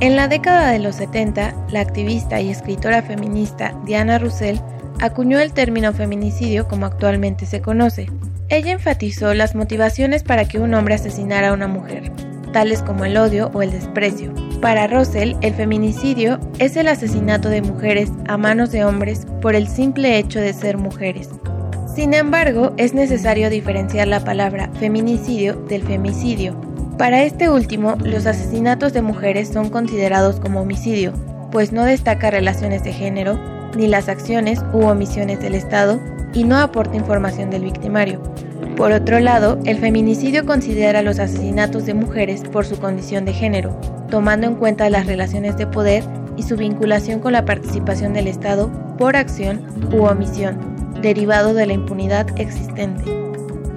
En la década de los 70, la activista y escritora feminista Diana Russell acuñó el término feminicidio como actualmente se conoce. Ella enfatizó las motivaciones para que un hombre asesinara a una mujer, tales como el odio o el desprecio. Para Russell, el feminicidio es el asesinato de mujeres a manos de hombres por el simple hecho de ser mujeres. Sin embargo, es necesario diferenciar la palabra feminicidio del femicidio, para este último, los asesinatos de mujeres son considerados como homicidio, pues no destaca relaciones de género, ni las acciones u omisiones del Estado, y no aporta información del victimario. Por otro lado, el feminicidio considera los asesinatos de mujeres por su condición de género, tomando en cuenta las relaciones de poder y su vinculación con la participación del Estado por acción u omisión, derivado de la impunidad existente.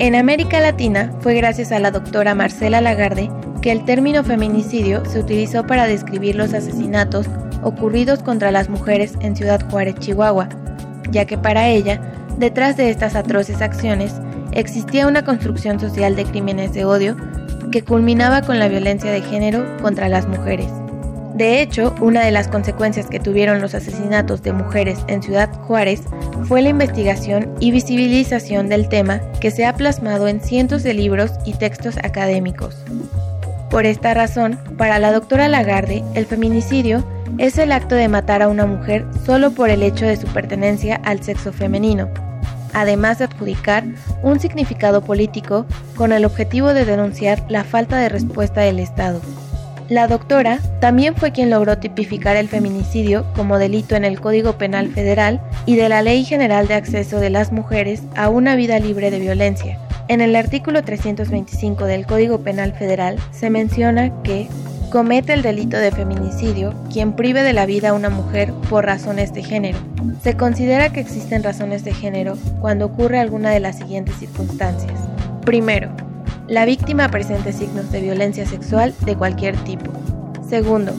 En América Latina fue gracias a la doctora Marcela Lagarde que el término feminicidio se utilizó para describir los asesinatos ocurridos contra las mujeres en Ciudad Juárez, Chihuahua, ya que para ella, detrás de estas atroces acciones, existía una construcción social de crímenes de odio que culminaba con la violencia de género contra las mujeres. De hecho, una de las consecuencias que tuvieron los asesinatos de mujeres en Ciudad Juárez fue la investigación y visibilización del tema que se ha plasmado en cientos de libros y textos académicos. Por esta razón, para la doctora Lagarde, el feminicidio es el acto de matar a una mujer solo por el hecho de su pertenencia al sexo femenino, además de adjudicar un significado político con el objetivo de denunciar la falta de respuesta del Estado. La doctora también fue quien logró tipificar el feminicidio como delito en el Código Penal Federal y de la Ley General de Acceso de las Mujeres a una vida libre de violencia. En el artículo 325 del Código Penal Federal se menciona que comete el delito de feminicidio quien prive de la vida a una mujer por razones de género. Se considera que existen razones de género cuando ocurre alguna de las siguientes circunstancias. Primero, la víctima presente signos de violencia sexual de cualquier tipo. Segundo,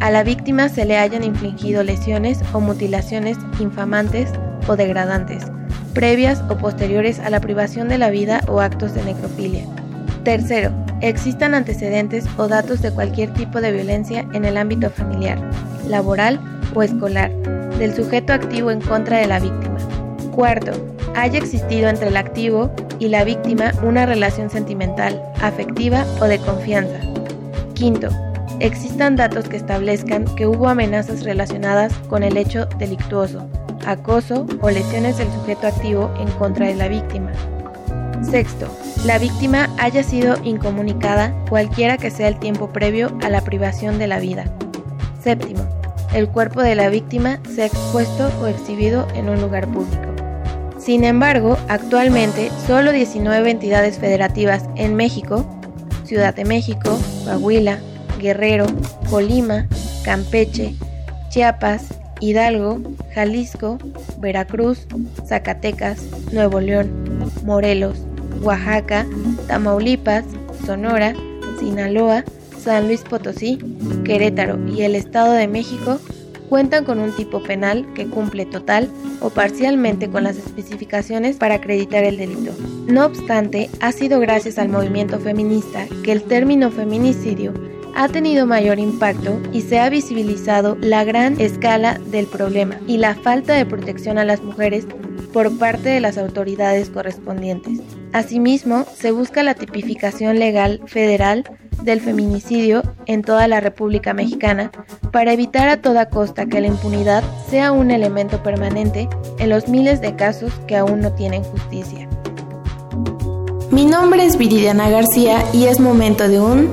a la víctima se le hayan infligido lesiones o mutilaciones infamantes o degradantes, previas o posteriores a la privación de la vida o actos de necrofilia. Tercero, existan antecedentes o datos de cualquier tipo de violencia en el ámbito familiar, laboral o escolar, del sujeto activo en contra de la víctima. Cuarto, haya existido entre el activo y la víctima una relación sentimental, afectiva o de confianza. Quinto, existan datos que establezcan que hubo amenazas relacionadas con el hecho delictuoso, acoso o lesiones del sujeto activo en contra de la víctima. Sexto, la víctima haya sido incomunicada cualquiera que sea el tiempo previo a la privación de la vida. Séptimo, el cuerpo de la víctima sea expuesto o exhibido en un lugar público. Sin embargo, actualmente solo 19 entidades federativas en México, Ciudad de México, Coahuila, Guerrero, Colima, Campeche, Chiapas, Hidalgo, Jalisco, Veracruz, Zacatecas, Nuevo León, Morelos, Oaxaca, Tamaulipas, Sonora, Sinaloa, San Luis Potosí, Querétaro y el Estado de México cuentan con un tipo penal que cumple total o parcialmente con las especificaciones para acreditar el delito. No obstante, ha sido gracias al movimiento feminista que el término feminicidio ha tenido mayor impacto y se ha visibilizado la gran escala del problema y la falta de protección a las mujeres por parte de las autoridades correspondientes. Asimismo, se busca la tipificación legal federal del feminicidio en toda la República Mexicana para evitar a toda costa que la impunidad sea un elemento permanente en los miles de casos que aún no tienen justicia. Mi nombre es Viridiana García y es momento de un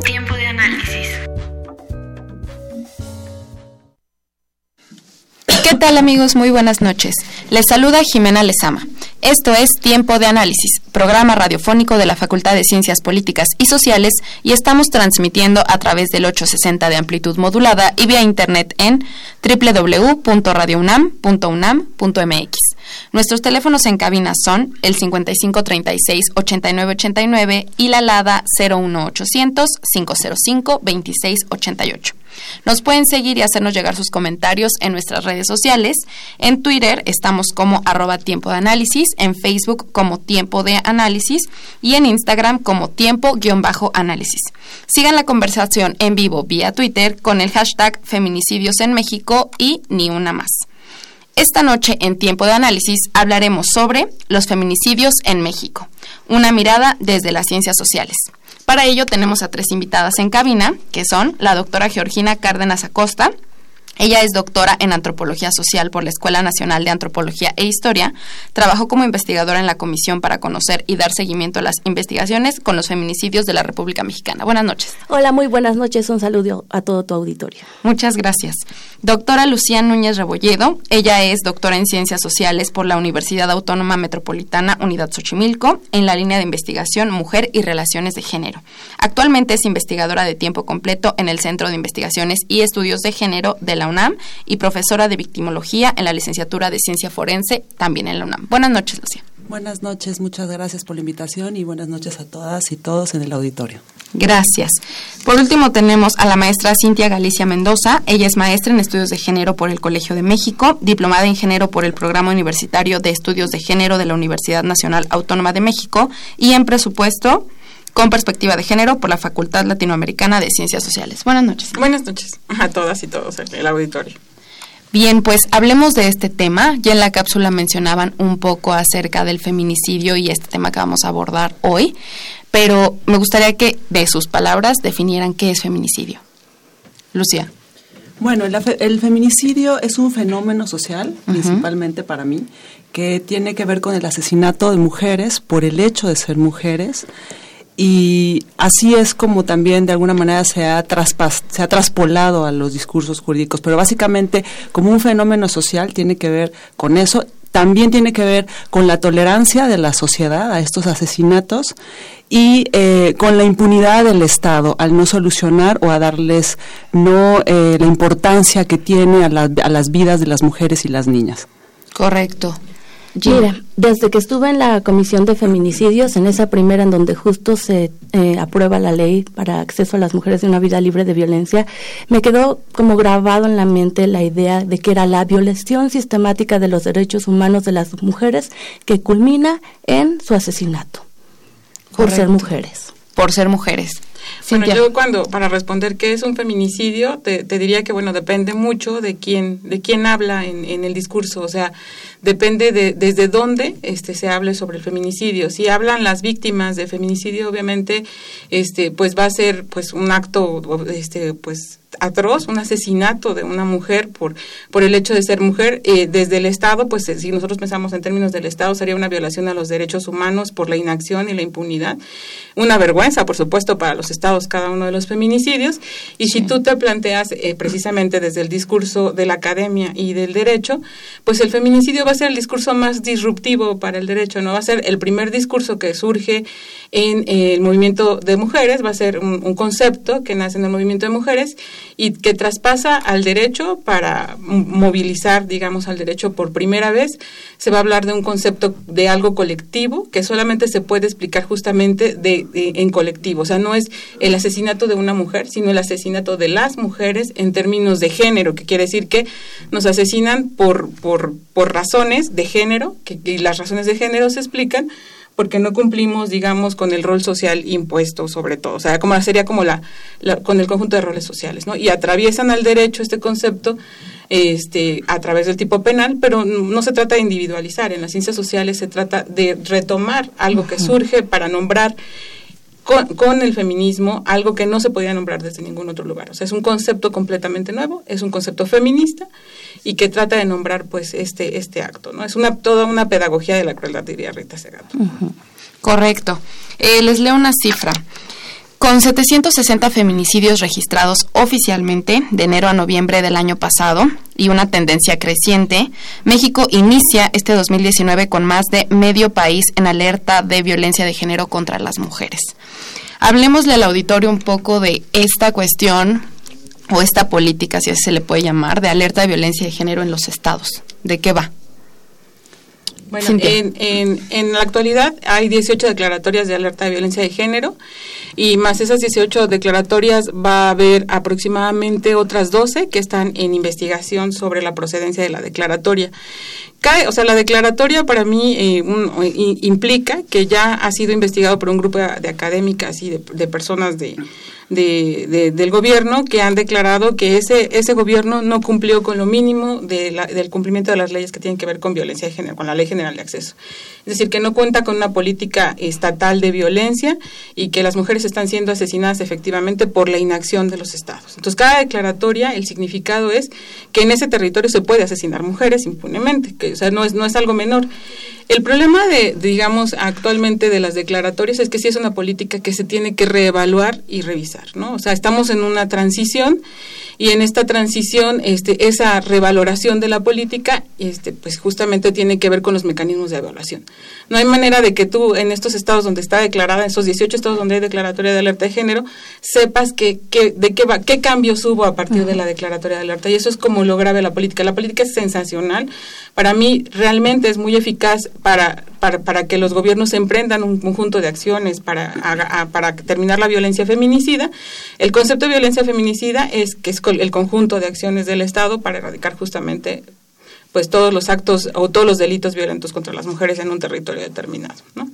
¿Qué tal amigos? Muy buenas noches. Les saluda Jimena Lezama. Esto es Tiempo de Análisis, programa radiofónico de la Facultad de Ciencias Políticas y Sociales y estamos transmitiendo a través del 860 de amplitud modulada y vía internet en www.radiounam.unam.mx. Nuestros teléfonos en cabina son el 5536-8989 y la LADA 01800-505-2688. Nos pueden seguir y hacernos llegar sus comentarios en nuestras redes sociales. En Twitter estamos como arroba tiempo de análisis, en Facebook como tiempo de análisis y en Instagram como tiempo-análisis. Sigan la conversación en vivo vía Twitter con el hashtag feminicidios en México y ni una más. Esta noche en Tiempo de Análisis hablaremos sobre los feminicidios en México, una mirada desde las ciencias sociales. Para ello tenemos a tres invitadas en cabina, que son la doctora Georgina Cárdenas Acosta, ella es doctora en antropología social por la Escuela Nacional de Antropología e Historia. Trabajó como investigadora en la Comisión para conocer y dar seguimiento a las investigaciones con los feminicidios de la República Mexicana. Buenas noches. Hola, muy buenas noches. Un saludo a todo tu auditorio. Muchas gracias. Doctora Lucía Núñez Rebolledo. Ella es doctora en Ciencias Sociales por la Universidad Autónoma Metropolitana Unidad Xochimilco en la línea de investigación Mujer y Relaciones de Género. Actualmente es investigadora de tiempo completo en el Centro de Investigaciones y Estudios de Género de la UNAM y profesora de victimología en la licenciatura de Ciencia Forense, también en la UNAM. Buenas noches, Lucía. Buenas noches, muchas gracias por la invitación y buenas noches a todas y todos en el auditorio. Gracias. Por último tenemos a la maestra Cintia Galicia Mendoza. Ella es maestra en estudios de género por el Colegio de México, diplomada en género por el Programa Universitario de Estudios de Género de la Universidad Nacional Autónoma de México y en presupuesto con perspectiva de género por la Facultad Latinoamericana de Ciencias Sociales. Buenas noches. Buenas noches a todas y todos el auditorio. Bien, pues hablemos de este tema. Ya en la cápsula mencionaban un poco acerca del feminicidio y este tema que vamos a abordar hoy, pero me gustaría que de sus palabras definieran qué es feminicidio. Lucía. Bueno, el, feminicidio es un fenómeno social, principalmente para mí, que tiene que ver con el asesinato de mujeres por el hecho de ser mujeres y así es como también de alguna manera se ha, se ha traspolado a los discursos jurídicos, pero básicamente como un fenómeno social tiene que ver con eso, también tiene que ver con la tolerancia de la sociedad a estos asesinatos y eh, con la impunidad del Estado al no solucionar o a darles no eh, la importancia que tiene a, a las vidas de las mujeres y las niñas. Correcto. Mira, desde que estuve en la Comisión de Feminicidios, en esa primera en donde justo se eh, aprueba la ley para acceso a las mujeres de una vida libre de violencia, me quedó como grabado en la mente la idea de que era la violación sistemática de los derechos humanos de las mujeres que culmina en su asesinato por ser mujeres. Por ser mujeres. Bueno, yo cuando, para responder qué es un feminicidio, te, diría que, bueno, depende mucho de quién, de quién habla en, en el discurso, o sea, depende de desde dónde este, se hable sobre el feminicidio. Si hablan las víctimas de feminicidio, obviamente, este, pues va a ser, pues, un acto, este, pues, atroz, un asesinato de una mujer por, por el hecho de ser mujer. Eh, desde el Estado, pues eh, si nosotros pensamos en términos del Estado, sería una violación a los derechos humanos por la inacción y la impunidad. Una vergüenza, por supuesto, para los Estados cada uno de los feminicidios. Y si tú te planteas eh, precisamente desde el discurso de la academia y del derecho, pues el feminicidio va a ser el discurso más disruptivo para el derecho, no va a ser el primer discurso que surge en el movimiento de mujeres, va a ser un concepto que nace en el movimiento de mujeres y que traspasa al derecho para movilizar, digamos, al derecho por primera vez. Se va a hablar de un concepto de algo colectivo que solamente se puede explicar justamente de, en colectivo. O sea, no es el asesinato de una mujer, sino el asesinato de las mujeres en términos de género, que quiere decir que nos asesinan por, por, por razones de género, que, y las razones de género se explican porque no cumplimos, digamos, con el rol social impuesto sobre todo. O sea, como sería como la, con el conjunto de roles sociales, ¿no? Y atraviesan al derecho este concepto este, a través del tipo penal, pero no se trata de individualizar. En las ciencias sociales se trata de retomar algo que surge para nombrar con, el feminismo algo que no se podía nombrar desde ningún otro lugar. O sea, es un concepto completamente nuevo, es un concepto feminista y que trata de nombrar pues este, este acto. ¿no? Es una, toda una pedagogía de la crueldad, diría Rita Segato. Correcto. Eh, les leo una cifra. Con 760 feminicidios registrados oficialmente de enero a noviembre del año pasado y una tendencia creciente, México inicia este 2019 con más de medio país en alerta de violencia de género contra las mujeres. Hablemosle al auditorio un poco de esta cuestión o esta política, si así se le puede llamar, de alerta de violencia de género en los estados. ¿De qué va? Bueno, en, en, en, la actualidad hay 18 declaratorias de alerta de violencia de género y más esas 18 declaratorias va a haber aproximadamente otras 12 que están en investigación sobre la procedencia de la declaratoria. Cae, o sea, la declaratoria para mí eh, implica que ya ha sido investigado por un grupo de, académicas y de personas de de, del gobierno que han declarado que ese, ese gobierno no cumplió con lo mínimo de del cumplimiento de las leyes que tienen que ver con violencia de género, con la Ley General de Acceso. Es decir, que no cuenta con una política estatal de violencia y que las mujeres están siendo asesinadas efectivamente por la inacción de los estados. Entonces, cada declaratoria, el significado es que en ese territorio se puede asesinar mujeres impunemente, que o sea, no es, no es algo menor. El problema de, digamos, actualmente de las declaratorias es que sí es una política que se tiene que reevaluar y revisar, ¿no? O sea, estamos en una transición y en esta transición este, esa revaloración de la política este, pues justamente tiene que ver con los mecanismos de evaluación. No hay manera de que tú en estos estados donde está declarada, en esos 18 estados donde hay declaratoria de alerta de género, sepas que, que de qué va, qué cambios hubo a partir de la declaratoria de alerta y eso es como lo grave la política. La política es sensacional. Para mí realmente es muy eficaz para para, para que los gobiernos emprendan un conjunto de acciones para, para terminar la violencia feminicida. El concepto de violencia feminicida es que es el conjunto de acciones del Estado para erradicar justamente pues todos los actos o todos los delitos violentos contra las mujeres en un territorio determinado, ¿no?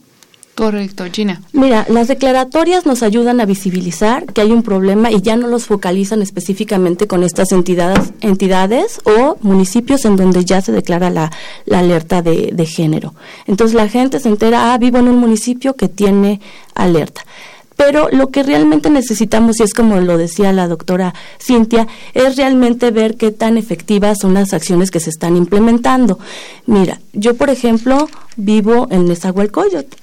Correcto, Gina. Mira, las declaratorias nos ayudan a visibilizar que hay un problema y ya no los focalizan específicamente con estas entidades, entidades o municipios en donde ya se declara la, alerta de, de género. Entonces la gente se entera, ah, vivo en un municipio que tiene alerta pero lo que realmente necesitamos, y es como lo decía la doctora Cintia, es realmente ver qué tan efectivas son las acciones que se están implementando. Mira, yo por ejemplo vivo en Nezahualcóyotl.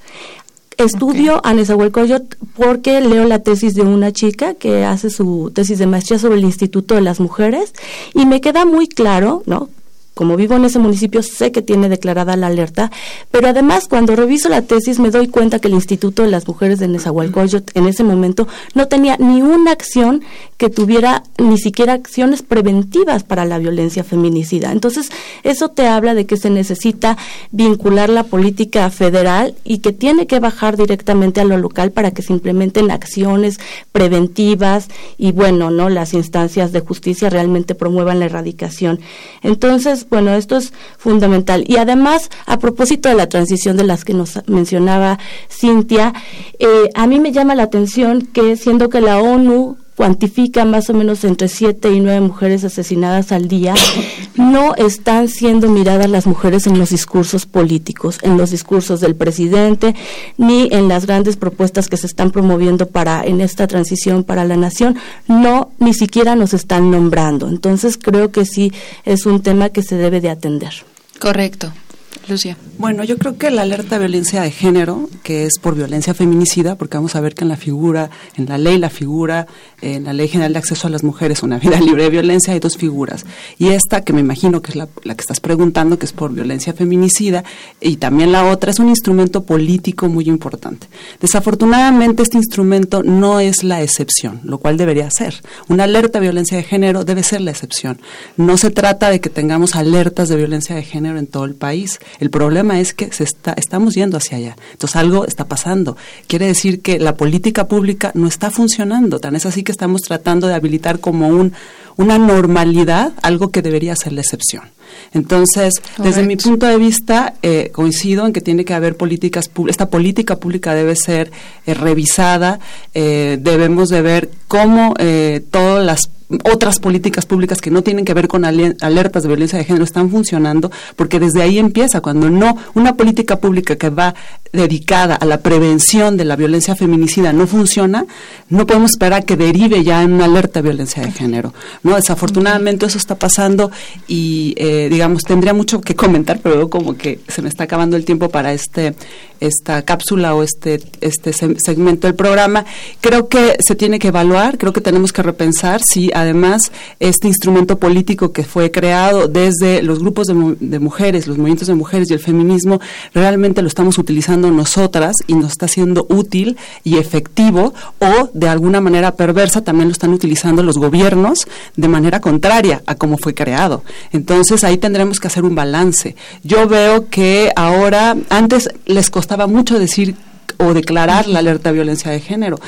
Estudio a Nezahualcóyotl porque leo la tesis de una chica que hace su tesis de maestría sobre el Instituto de las Mujeres y me queda muy claro, ¿no? Como vivo en ese municipio, sé que tiene declarada la alerta, pero además cuando reviso la tesis me doy cuenta que el Instituto de las Mujeres de Nezahualcóyotl en ese momento no tenía ni una acción que tuviera ni siquiera acciones preventivas para la violencia feminicida. Entonces, eso te habla de que se necesita vincular la política federal y que tiene que bajar directamente a lo local para que se implementen acciones preventivas y bueno, no las instancias de justicia realmente promuevan la erradicación. Entonces, bueno, esto es fundamental. Y además, a propósito de la transición de las que nos mencionaba Cintia, eh, a mí me llama la atención que siendo que la ONU cuantifica más o menos entre siete y nueve mujeres asesinadas al día, no están siendo miradas las mujeres en los discursos políticos, en los discursos del presidente, ni en las grandes propuestas que se están promoviendo para en esta transición para la nación, no ni siquiera nos están nombrando. Entonces creo que sí es un tema que se debe de atender. Correcto. Bueno, yo creo que la alerta de violencia de género, que es por violencia feminicida, porque vamos a ver que en la figura, en la ley, la figura, en la Ley General de Acceso a las Mujeres una vida libre de violencia, hay dos figuras. Y esta, que me imagino que es la, la que estás preguntando, que es por violencia feminicida, y también la otra, es un instrumento político muy importante. Desafortunadamente, este instrumento no es la excepción, lo cual debería ser. Una alerta de violencia de género debe ser la excepción. No se trata de que tengamos alertas de violencia de género en todo el país el problema es que se está, estamos yendo hacia allá. Entonces algo está pasando. Quiere decir que la política pública no está funcionando. Tan es así que estamos tratando de habilitar como un, una normalidad algo que debería ser la excepción. Entonces, desde mi punto de vista, eh, coincido en que tiene que haber políticas esta política pública debe ser eh, revisada, eh, debemos de ver cómo todas las otras políticas públicas que no tienen que ver con alertas de violencia de género están funcionando, porque desde ahí empieza, cuando no, una política pública que va dedicada a la prevención de la violencia feminicida no funciona, no podemos esperar que derive ya en una alerta de violencia de género. No, desafortunadamente eso está pasando y eh, digamos tendría mucho que comentar, pero como que se me está acabando el tiempo para este esta cápsula o este este segmento del programa. Creo que se tiene que evaluar, creo que tenemos que repensar si además este instrumento político que fue creado desde los grupos de, de mujeres, los movimientos de mujeres y el feminismo realmente lo estamos utilizando nosotras y nos está siendo útil y efectivo o de alguna manera perversa también lo están utilizando los gobiernos de manera contraria a cómo fue creado. Entonces ahí tendremos que hacer un balance. Yo veo que ahora, antes les costaba mucho decir o declarar la alerta de violencia de género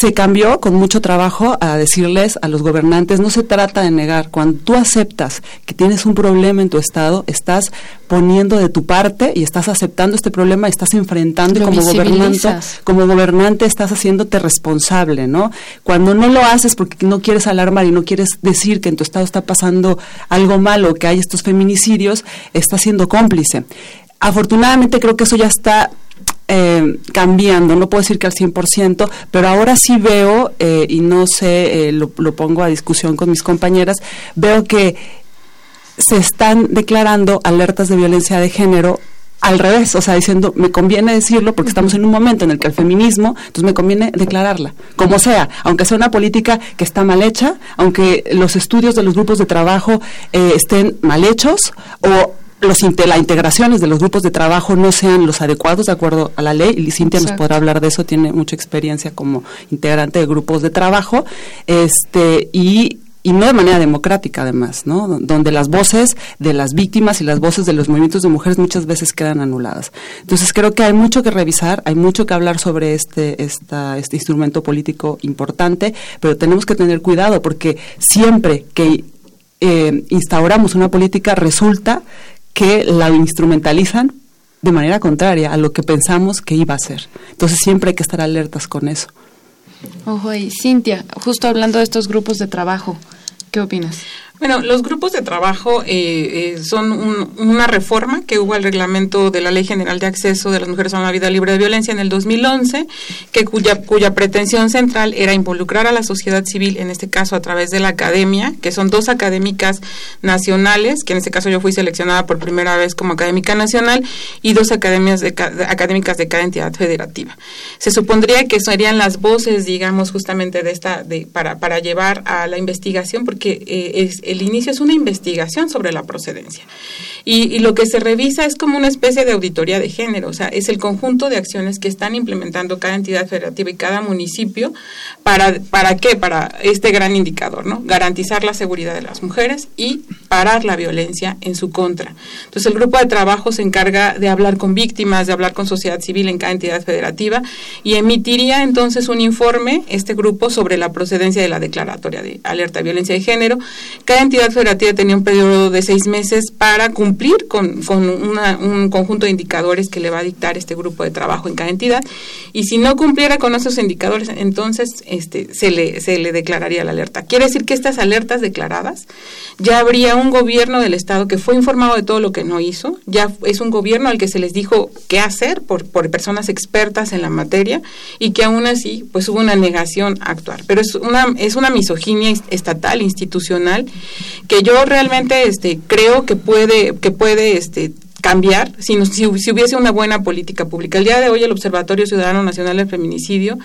se cambió con mucho trabajo a decirles a los gobernantes, no se trata de negar, cuando tú aceptas que tienes un problema en tu estado, estás poniendo de tu parte y estás aceptando este problema, estás enfrentando y como gobernante, como gobernante estás haciéndote responsable, ¿no? Cuando no lo haces porque no quieres alarmar y no quieres decir que en tu estado está pasando algo malo, que hay estos feminicidios, estás siendo cómplice. Afortunadamente creo que eso ya está eh, cambiando, no puedo decir que al 100%, pero ahora sí veo, eh, y no sé, eh, lo, pongo a discusión con mis compañeras, veo que se están declarando alertas de violencia de género al revés, o sea, diciendo, me conviene decirlo porque estamos en un momento en el que el feminismo, entonces me conviene declararla, como sea, aunque sea una política que está mal hecha, aunque los estudios de los grupos de trabajo estén mal hechos o los, la integraciones de los grupos de trabajo no sean los adecuados de acuerdo a la ley, y Cintia nos podrá hablar de eso, tiene mucha experiencia como integrante de grupos de trabajo, este, y y no de manera democrática además, ¿no? Donde las voces de las víctimas y las voces de los movimientos de mujeres muchas veces quedan anuladas. Entonces creo que hay mucho que revisar, hay mucho que hablar sobre este, esta, este instrumento político importante, pero tenemos que tener cuidado porque siempre que eh, instauramos una política resulta que la instrumentalizan de manera contraria a lo que pensamos que iba a ser. Entonces siempre hay que estar alertas con eso. Ojo ahí. Cintia, justo hablando de estos grupos de trabajo, ¿qué opinas? Bueno, los grupos de trabajo eh, eh, son una reforma que hubo al reglamento de la Ley General de Acceso de las Mujeres a una Vida Libre de Violencia en el 2011, que cuya, cuya pretensión central era involucrar a la sociedad civil, en este caso a través de la academia, que son dos académicas nacionales, que en este caso yo fui seleccionada por primera vez como académica nacional, y dos academias de, académicas de cada entidad federativa. Se supondría que serían las voces, digamos, justamente de esta, de, para, para llevar a la investigación, porque eh, es el inicio es una investigación sobre la procedencia. Y, lo que se revisa es como una especie de auditoría de género, o sea, es el conjunto de acciones que están implementando cada entidad federativa y cada municipio para, ¿para qué? Para este gran indicador, ¿no? Garantizar la seguridad de las mujeres y parar la violencia en su contra. Entonces, el grupo de trabajo se encarga de hablar con víctimas, de hablar con sociedad civil en cada entidad federativa y emitiría entonces un informe, este grupo, sobre la procedencia de la declaratoria de alerta de violencia de género. Cada entidad federativa tenía un periodo de seis meses para cumplir con, con un conjunto de indicadores que le va a dictar este grupo de trabajo en cada entidad. Y si no cumpliera con esos indicadores, entonces este, se, le, se le declararía la alerta. Quiere decir que estas alertas declaradas ya habría un gobierno del Estado que fue informado de todo lo que no hizo, ya es un gobierno al que se les dijo qué hacer por, por personas expertas en la materia y que aún así pues hubo una negación a actuar. Pero es una, es una misoginia estatal, institucional, que yo realmente este, creo que puede, que puede este, cambiar si, si, si, hubiese una buena política pública. El día de hoy el Observatorio Ciudadano Nacional del Feminicidio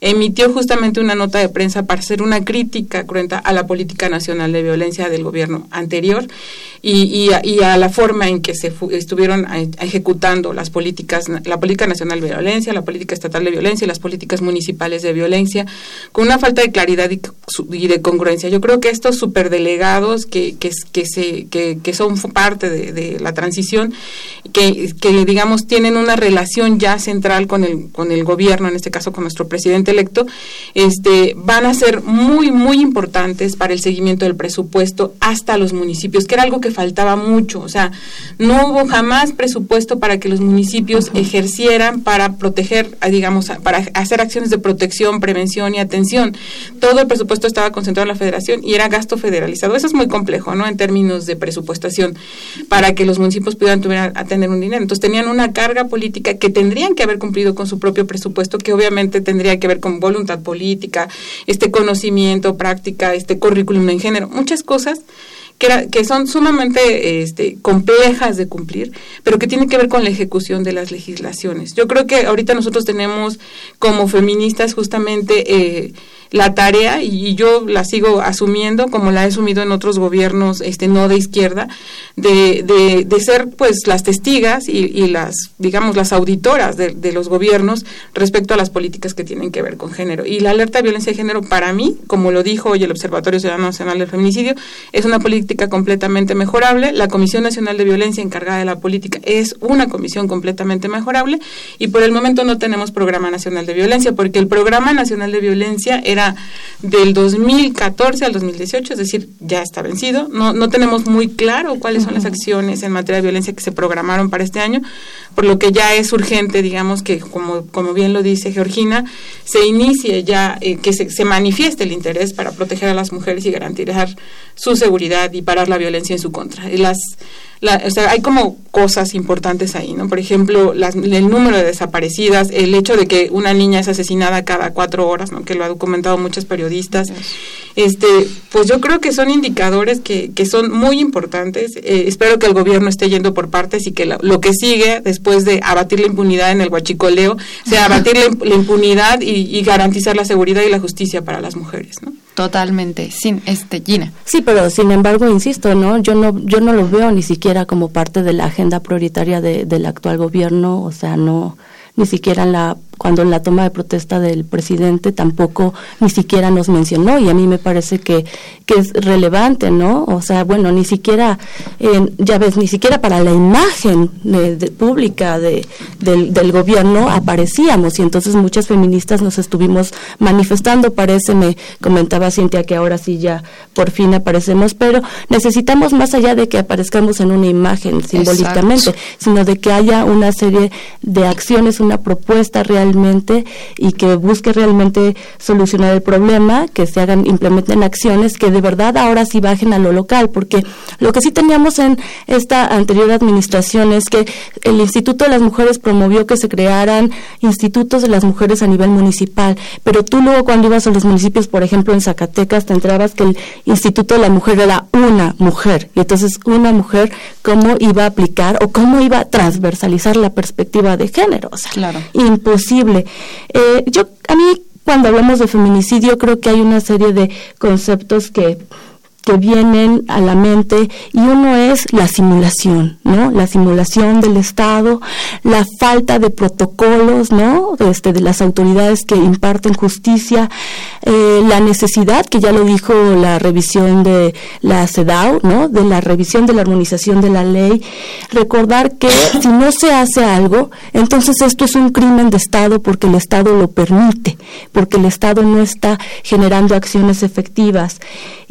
emitió justamente una nota de prensa para hacer una crítica cruenta a la política nacional de violencia del gobierno anterior y, y, a, la forma en que se estuvieron ejecutando las políticas, la política nacional de violencia, la política estatal de violencia y las políticas municipales de violencia, con una falta de claridad y, de congruencia. Yo creo que estos superdelegados que, que, que, se, que, que son parte de, de la transición, que, que digamos tienen una relación ya central con el, con el gobierno, en este caso con nuestro presidente electo, este, van a ser muy, muy importantes para el seguimiento del presupuesto hasta los municipios, que era algo que faltaba mucho. O sea, no hubo jamás presupuesto para que los municipios ejercieran para proteger, digamos, para hacer acciones de protección, prevención y atención. Todo el presupuesto estaba concentrado en la federación y era gasto federalizado. Eso es muy complejo, ¿no? En términos de presupuestación, para que los municipios pudieran tener un dinero. Entonces tenían una carga política que tendrían que haber cumplido con su propio presupuesto, que obviamente tendría que ver con voluntad política, este conocimiento, práctica, este currículum en género, muchas cosas que, que son sumamente este, complejas de cumplir, pero que tienen que ver con la ejecución de las legislaciones. Yo creo que ahorita nosotros tenemos como feministas justamente... Eh, la tarea y yo la sigo asumiendo como la he asumido en otros gobiernos este no de izquierda de, de, de ser pues las testigas y, las digamos las auditoras de, de, los gobiernos respecto a las políticas que tienen que ver con género. Y la alerta de violencia de género para mí como lo dijo hoy el Observatorio Ciudadano Nacional del Feminicidio es una política completamente mejorable. La Comisión Nacional de Violencia encargada de la política es una comisión completamente mejorable y por el momento no tenemos programa nacional de violencia porque el programa nacional de violencia era del 2014 al 2018, es decir, ya está vencido. No, no tenemos muy claro cuáles son las acciones en materia de violencia que se programaron para este año, por lo que ya es urgente, digamos, que como, como bien lo dice Georgina, se inicie ya, eh, que se, se manifieste el interés para proteger a las mujeres y garantizar su seguridad y parar la violencia en su contra. Y las o sea, hay como cosas importantes ahí, ¿no? Por ejemplo, el número de desaparecidas, el hecho de que una niña es asesinada cada cuatro horas, ¿no? Que lo ha documentado muchos periodistas. Este, pues yo creo que son indicadores que, que son muy importantes. Eh, espero que el gobierno esté yendo por partes y que lo, que sigue después de abatir la impunidad en el huachicoleo sea abatir la, impunidad y, y garantizar la seguridad y la justicia para las mujeres, ¿no? Totalmente, sin este Gina. Sí, pero sin embargo insisto, no, yo no, yo no lo veo ni siquiera como parte de la agenda prioritaria de, del actual gobierno, o sea, no, ni siquiera en la cuando en la toma de protesta del presidente tampoco ni siquiera nos mencionó y a mí me parece que, que es relevante, ¿no? O sea, bueno, ni siquiera, ya ves, ni siquiera para la imagen de, pública de, del, del, gobierno aparecíamos y entonces muchas feministas nos estuvimos manifestando, parece, me comentaba Cintia que ahora sí ya por fin aparecemos, pero necesitamos más allá de que aparezcamos en una imagen simbólicamente, sino de que haya una serie de acciones, una propuesta real y que busque realmente solucionar el problema, que se hagan, implementen acciones que de verdad ahora sí bajen a lo local, porque lo que sí teníamos en esta anterior administración es que el Instituto de las Mujeres promovió que se crearan institutos de las mujeres a nivel municipal, pero tú luego cuando ibas a los municipios, por ejemplo en Zacatecas, te enterabas que el Instituto de la Mujer era una mujer, y entonces una mujer cómo iba a aplicar o cómo iba a transversalizar la perspectiva de género, o sea, claro. imposible eh, yo, a mí, cuando hablamos de feminicidio, creo que hay una serie de conceptos que que vienen a la mente y uno es la simulación, ¿no? La simulación del Estado, la falta de protocolos, ¿no? Este, de las autoridades que imparten justicia, eh, la necesidad, que ya lo dijo la revisión de la CEDAW, ¿no? De la revisión de la armonización de la ley, recordar que si no se hace algo, entonces esto es un crimen de Estado porque el Estado lo permite, porque el Estado no está generando acciones efectivas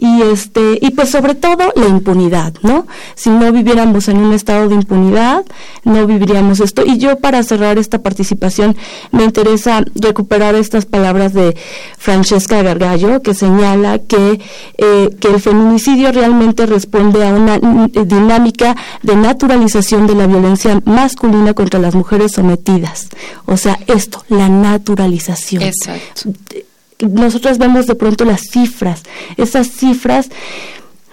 y este y pues sobre todo la impunidad, ¿no? Si no viviéramos en un estado de impunidad, no viviríamos esto. Y yo para cerrar esta participación me interesa recuperar estas palabras de Francesca Gargallo que señala que eh, que el feminicidio realmente responde a una dinámica de naturalización de la violencia masculina contra las mujeres sometidas. O sea, esto, la naturalización. Exacto nosotros vemos de pronto las cifras, esas cifras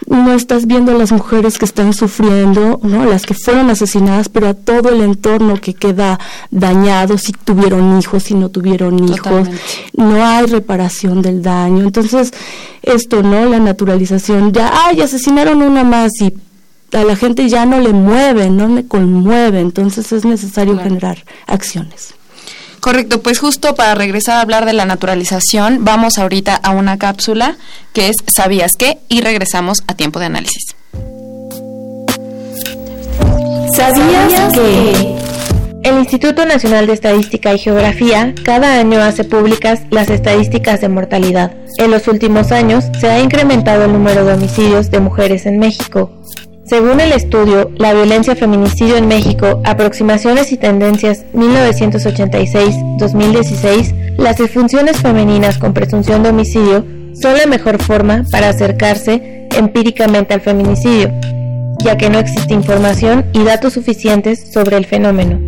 no estás viendo a las mujeres que están sufriendo, ¿no? las que fueron asesinadas, pero a todo el entorno que queda dañado, si tuvieron hijos, si no tuvieron hijos, no hay reparación del daño. Entonces, esto, ¿no? La naturalización, ya, ay, asesinaron una más y a la gente ya no le mueve, no le conmueve, entonces es necesario generar acciones. Correcto, pues justo para regresar a hablar de la naturalización, vamos ahorita a una cápsula que es ¿Sabías qué? y regresamos a tiempo de análisis. ¿Sabías qué? El Instituto Nacional de Estadística y Geografía cada año hace públicas las estadísticas de mortalidad. En los últimos años se ha incrementado el número de homicidios de mujeres en México. Según el estudio La violencia feminicidio en México, aproximaciones y tendencias 1986-2016, las disfunciones femeninas con presunción de homicidio son la mejor forma para acercarse empíricamente al feminicidio, ya que no existe información y datos suficientes sobre el fenómeno.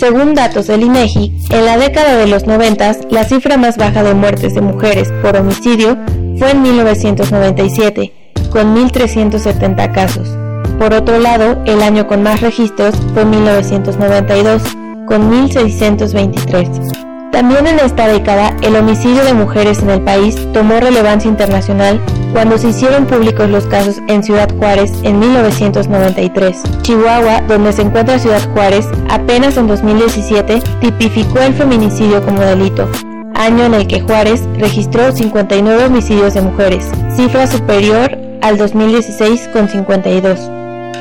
Según datos del INEGI, en la década de los 90, la cifra más baja de muertes de mujeres por homicidio fue en 1997, con 1.370 casos. Por otro lado, el año con más registros fue 1992, con 1.623. También en esta década, el homicidio de mujeres en el país tomó relevancia internacional cuando se hicieron públicos los casos en Ciudad Juárez en 1993. Chihuahua, donde se encuentra Ciudad Juárez, apenas en 2017 tipificó el feminicidio como delito, año en el que Juárez registró 59 homicidios de mujeres, cifra superior al 2016 con 52.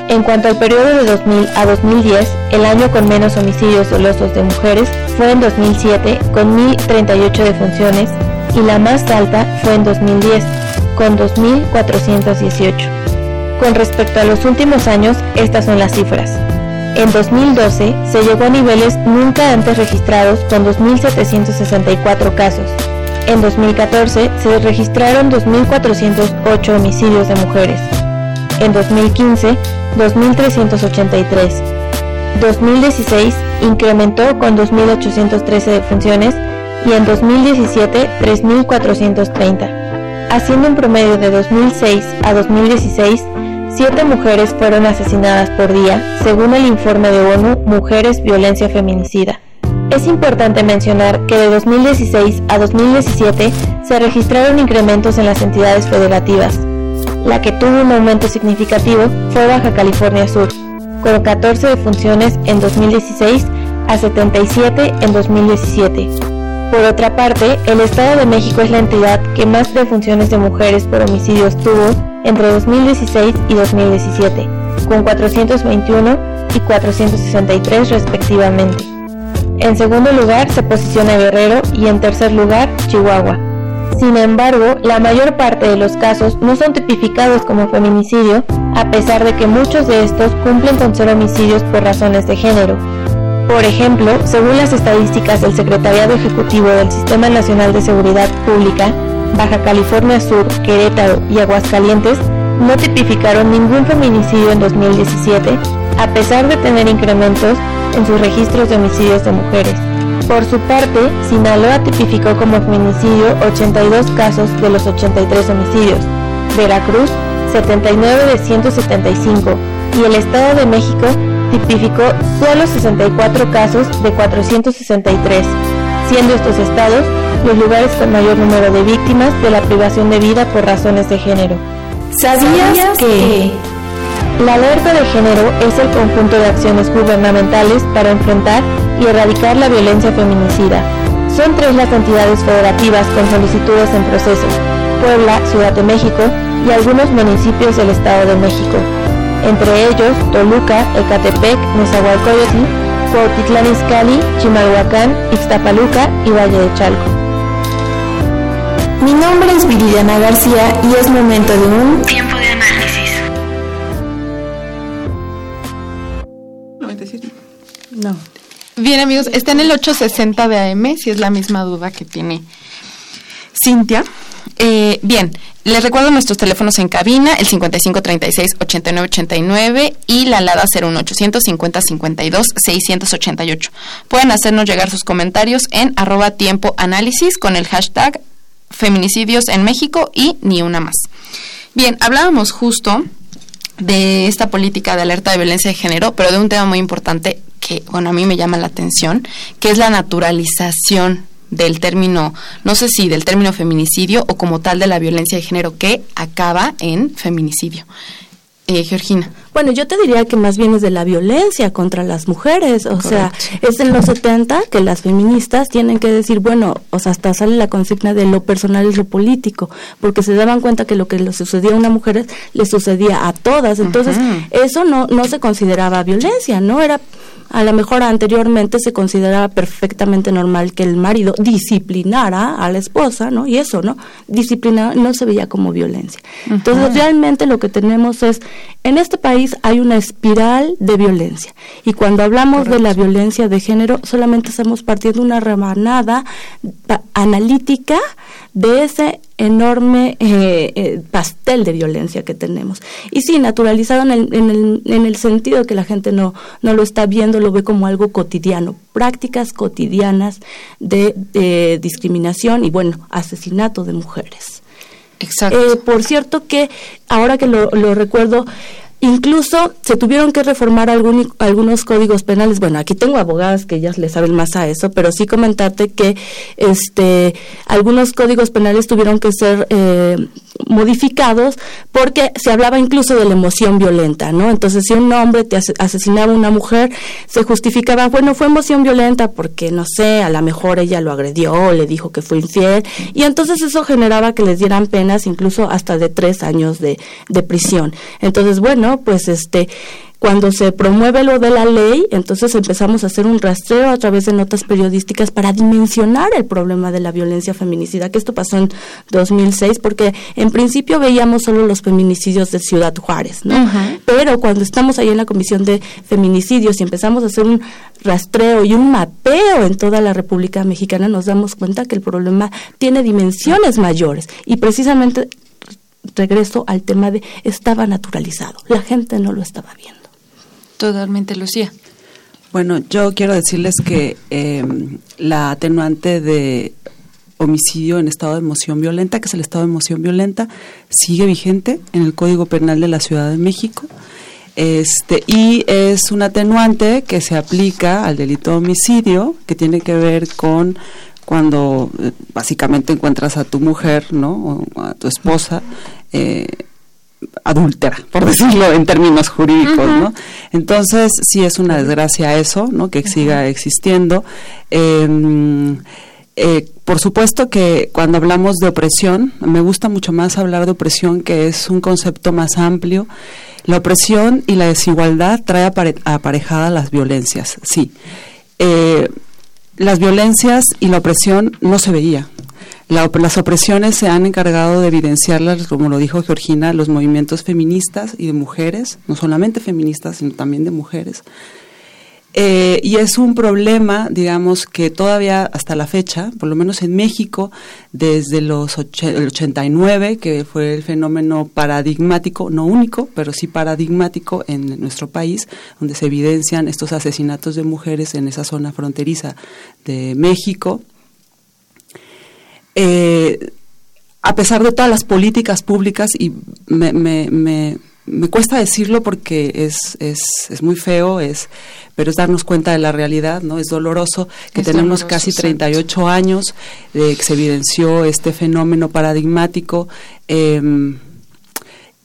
En cuanto al periodo de 2000 a 2010, el año con menos homicidios dolosos de mujeres fue en 2007 con 1.038 defunciones y la más alta fue en 2010 con 2.418. Con respecto a los últimos años, estas son las cifras. En 2012 se llegó a niveles nunca antes registrados con 2.764 casos. En 2014 se registraron 2.408 homicidios de mujeres. En 2015 2.383. 2016 incrementó con 2.813 defunciones y en 2017 3.430. Haciendo un promedio de 2006 a 2016, 7 mujeres fueron asesinadas por día, según el informe de ONU Mujeres Violencia Feminicida. Es importante mencionar que de 2016 a 2017 se registraron incrementos en las entidades federativas, la que tuvo un aumento significativo fue Baja California Sur, con 14 defunciones en 2016 a 77 en 2017. Por otra parte, el Estado de México es la entidad que más defunciones de mujeres por homicidios tuvo entre 2016 y 2017, con 421 y 463 respectivamente. En segundo lugar se posiciona Guerrero y en tercer lugar Chihuahua. Sin embargo, la mayor parte de los casos no son tipificados como feminicidio, a pesar de que muchos de estos cumplen con ser homicidios por razones de género. Por ejemplo, según las estadísticas del Secretariado Ejecutivo del Sistema Nacional de Seguridad Pública, Baja California Sur, Querétaro y Aguascalientes no tipificaron ningún feminicidio en 2017, a pesar de tener incrementos en sus registros de homicidios de mujeres. Por su parte, Sinaloa tipificó como feminicidio 82 casos de los 83 homicidios, Veracruz 79 de 175 y el Estado de México tipificó solo 64 casos de 463, siendo estos estados los lugares con mayor número de víctimas de la privación de vida por razones de género. ¿Sabías que... La alerta de género es el conjunto de acciones gubernamentales para enfrentar y erradicar la violencia feminicida. Son tres las entidades federativas con solicitudes en proceso, Puebla, Ciudad de México y algunos municipios del Estado de México, entre ellos Toluca, Ecatepec, Nezahualcóyotl, Cuautitlán Izcalli, Chimalhuacán, Ixtapaluca y Valle de Chalco. Mi nombre es Viridiana García y es momento de un Tiempo Bien, amigos, está en el 860 de AM, si es la misma duda que tiene Cintia. Eh, bien, les recuerdo nuestros teléfonos en cabina, el 5536-8989 y la alada 01800 5052 688. Pueden hacernos llegar sus comentarios en arroba tiempo con el hashtag feminicidios en México y ni una más. Bien, hablábamos justo de esta política de alerta de violencia de género, pero de un tema muy importante que, bueno, a mí me llama la atención, que es la naturalización del término, no sé si del término feminicidio o como tal de la violencia de género que acaba en feminicidio. Eh, Georgina. Bueno, yo te diría que más bien es de la violencia contra las mujeres, o sea, es en los 70 que las feministas tienen que decir, bueno, o sea, hasta sale la consigna de lo personal es lo político, porque se daban cuenta que lo que le sucedía a una mujer le sucedía a todas, entonces eso no no se consideraba violencia, no era a lo mejor anteriormente se consideraba perfectamente normal que el marido disciplinara a la esposa, ¿no? Y eso, ¿no? Disciplinar no se veía como violencia. Entonces, realmente lo que tenemos es, en este país hay una espiral de violencia. Y cuando hablamos de la violencia de género, solamente estamos partiendo una remanada analítica de ese enorme eh, eh, pastel de violencia que tenemos. Y sí, naturalizado en el, en el, en el sentido que la gente no, no lo está viendo, lo ve como algo cotidiano, prácticas cotidianas de, discriminación y, bueno, asesinato de mujeres. Exacto. Eh, por cierto que, ahora que lo, lo recuerdo, Incluso se tuvieron que reformar algunos códigos penales. Bueno, aquí tengo abogadas que ellas le saben más a eso, pero sí comentarte que este algunos códigos penales tuvieron que ser eh, modificados porque se hablaba incluso de la emoción violenta, ¿no? Entonces, si un hombre te asesinaba a una mujer, se justificaba, bueno, fue emoción violenta porque, no sé, a lo mejor ella lo agredió, le dijo que fue infiel, y entonces eso generaba que les dieran penas incluso hasta de tres años de, de prisión. Entonces, bueno, pues este cuando se promueve lo de la ley, entonces empezamos a hacer un rastreo a través de notas periodísticas para dimensionar el problema de la violencia feminicida, que esto pasó en 2006, porque en principio veíamos solo los feminicidios de Ciudad Juárez, ¿no? Pero cuando estamos ahí en la Comisión de Feminicidios y empezamos a hacer un rastreo y un mapeo en toda la República Mexicana, nos damos cuenta que el problema tiene dimensiones mayores. Y precisamente regreso al tema de estaba naturalizado, la gente no lo estaba viendo. Totalmente, Lucía. Bueno, yo quiero decirles que em, la atenuante de homicidio en estado de emoción violenta, que es el estado de emoción violenta, sigue vigente en el Código Penal de la Ciudad de México. Este, y es un atenuante que se aplica al delito de homicidio, que tiene que ver con cuando eh, básicamente encuentras a tu mujer, ¿no? O a tu esposa eh, adúltera, por decirlo en términos jurídicos, ¿no? Entonces, sí es una desgracia eso, ¿no? Que siga existiendo. Em, eh, por supuesto que cuando hablamos de opresión, me gusta mucho más hablar de opresión, que es un concepto más amplio. La opresión y la desigualdad trae aparejada las violencias, sí. Eh, las violencias y la opresión no se veía, las opresiones se han encargado de evidenciarlas, como lo dijo Georgina, los movimientos feministas y de mujeres, no solamente feministas, sino también de mujeres. Eh, y es un problema, digamos, que todavía hasta la fecha, por lo menos en México, desde los el 89, que fue el fenómeno paradigmático, no único, pero sí paradigmático en nuestro país, donde se evidencian estos asesinatos de mujeres en esa zona fronteriza de México, eh, a pesar de todas las políticas públicas, y me, cuesta decirlo porque es, es, es, muy feo, es, pero es darnos cuenta de la realidad, ¿no? Es doloroso que tenemos casi 38 años de que se evidenció este fenómeno paradigmático. Eh,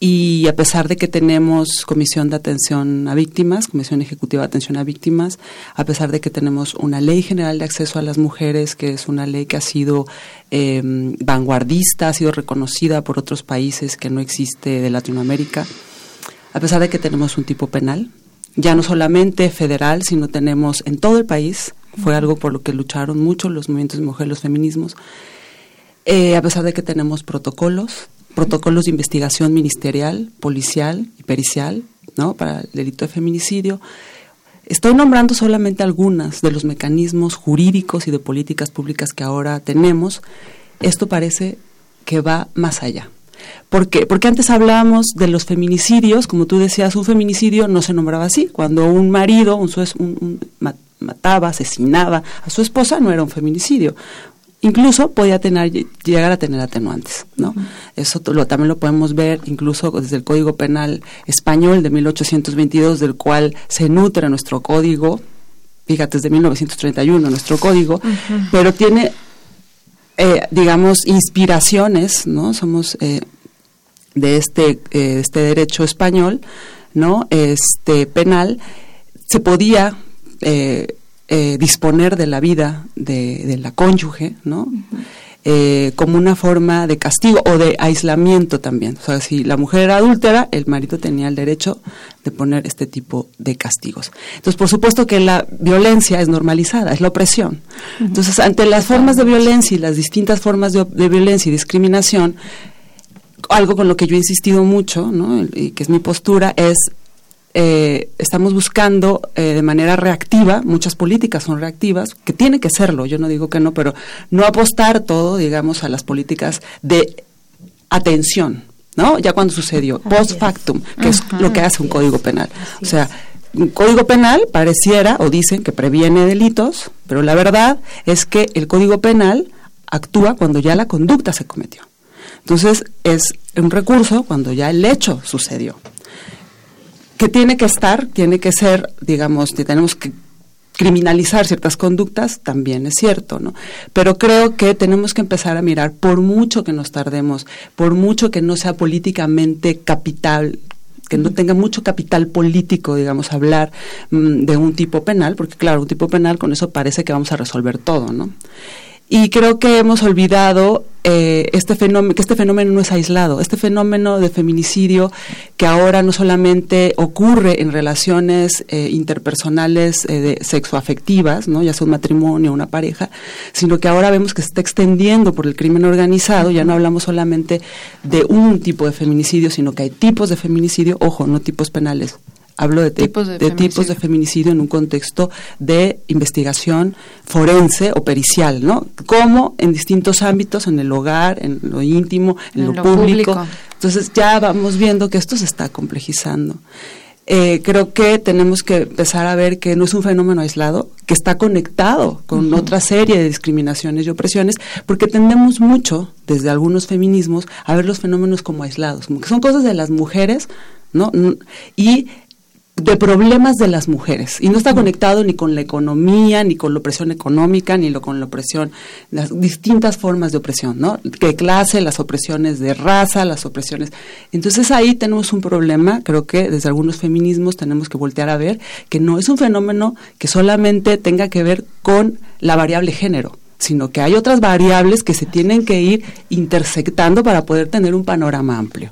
y a pesar de que tenemos Comisión de Atención a Víctimas, Comisión Ejecutiva de Atención a Víctimas, a pesar de que tenemos una Ley General de Acceso a las Mujeres, que es una ley que ha sido em, vanguardista, ha sido reconocida por otros países que no existe de Latinoamérica, a pesar de que tenemos un tipo penal, ya no solamente federal, sino tenemos en todo el país, fue algo por lo que lucharon mucho los movimientos de mujeres, los feminismos, eh, a pesar de que tenemos protocolos, protocolos de investigación ministerial, policial y pericial, ¿no? Para el delito de feminicidio. Estoy nombrando solamente algunas de los mecanismos jurídicos y de políticas públicas que ahora tenemos. Esto parece que va más allá. ¿Por qué? Porque antes hablábamos de los feminicidios, como tú decías, un feminicidio no se nombraba así. Cuando un marido un, mataba, asesinaba a su esposa, no era un feminicidio incluso podía tener llegar a tener atenuantes, ¿no? Eso lo, también lo podemos ver incluso desde el Código Penal español de 1822 del cual se nutre nuestro código, fíjate desde 1931 nuestro código, pero tiene eh, digamos inspiraciones, ¿no? Somos eh, de este eh, este derecho español, ¿no? Este penal se podía eh, eh, disponer de la vida de, la cónyuge, ¿no? Eh, como una forma de castigo o de aislamiento también. O sea, si la mujer era adúltera, el marido tenía el derecho de poner este tipo de castigos. Entonces, por supuesto que la violencia es normalizada, es la opresión. Entonces, ante las formas de violencia y las distintas formas de, de violencia y discriminación, algo con lo que yo he insistido mucho, ¿no? y que es mi postura, es eh, estamos buscando eh, de manera reactiva, muchas políticas son reactivas, que tiene que serlo, yo no digo que no, pero no apostar todo, digamos, a las políticas de atención, ¿no? Ya cuando sucedió, post factum, que es lo que hace un código penal. o sea, un código penal pareciera o dicen que previene delitos, pero la verdad es que el código penal actúa cuando ya la conducta se cometió. Entonces, es un recurso cuando ya el hecho sucedió que tiene que estar, tiene que ser, digamos, que tenemos que criminalizar ciertas conductas, también es cierto, ¿no? Pero creo que tenemos que empezar a mirar, por mucho que nos tardemos, por mucho que no sea políticamente capital, que no tenga mucho capital político, digamos, hablar mm, de un tipo penal, porque claro, un tipo penal con eso parece que vamos a resolver todo, ¿no? Y creo que hemos olvidado eh, este fenómeno, que este fenómeno no es aislado. Este fenómeno de feminicidio que ahora no solamente ocurre en relaciones eh, interpersonales eh, de sexoafectivas, ¿no? ya sea un matrimonio, una pareja, sino que ahora vemos que se está extendiendo por el crimen organizado. Ya no hablamos solamente de un tipo de feminicidio, sino que hay tipos de feminicidio, ojo, no tipos penales, Hablo de, tipos de, tipos de feminicidio en un contexto de investigación forense o pericial, ¿no? Como en distintos ámbitos, en el hogar, en lo íntimo, en, lo, público. Entonces ya vamos viendo que esto se está complejizando. Eh, creo que tenemos que empezar a ver que no es un fenómeno aislado, que está conectado con otra serie de discriminaciones y opresiones, porque tendemos mucho, desde algunos feminismos, a ver los fenómenos como aislados, como que son cosas de las mujeres, ¿no? Y de problemas de las mujeres y no está conectado ni con la economía, ni con la opresión económica, ni lo, con la opresión, las distintas formas de opresión, ¿no? Que clase, las opresiones de raza, las opresiones. Entonces ahí tenemos un problema, creo que desde algunos feminismos tenemos que voltear a ver que no es un fenómeno que solamente tenga que ver con la variable género sino que hay otras variables que se tienen que ir intersectando para poder tener un panorama amplio.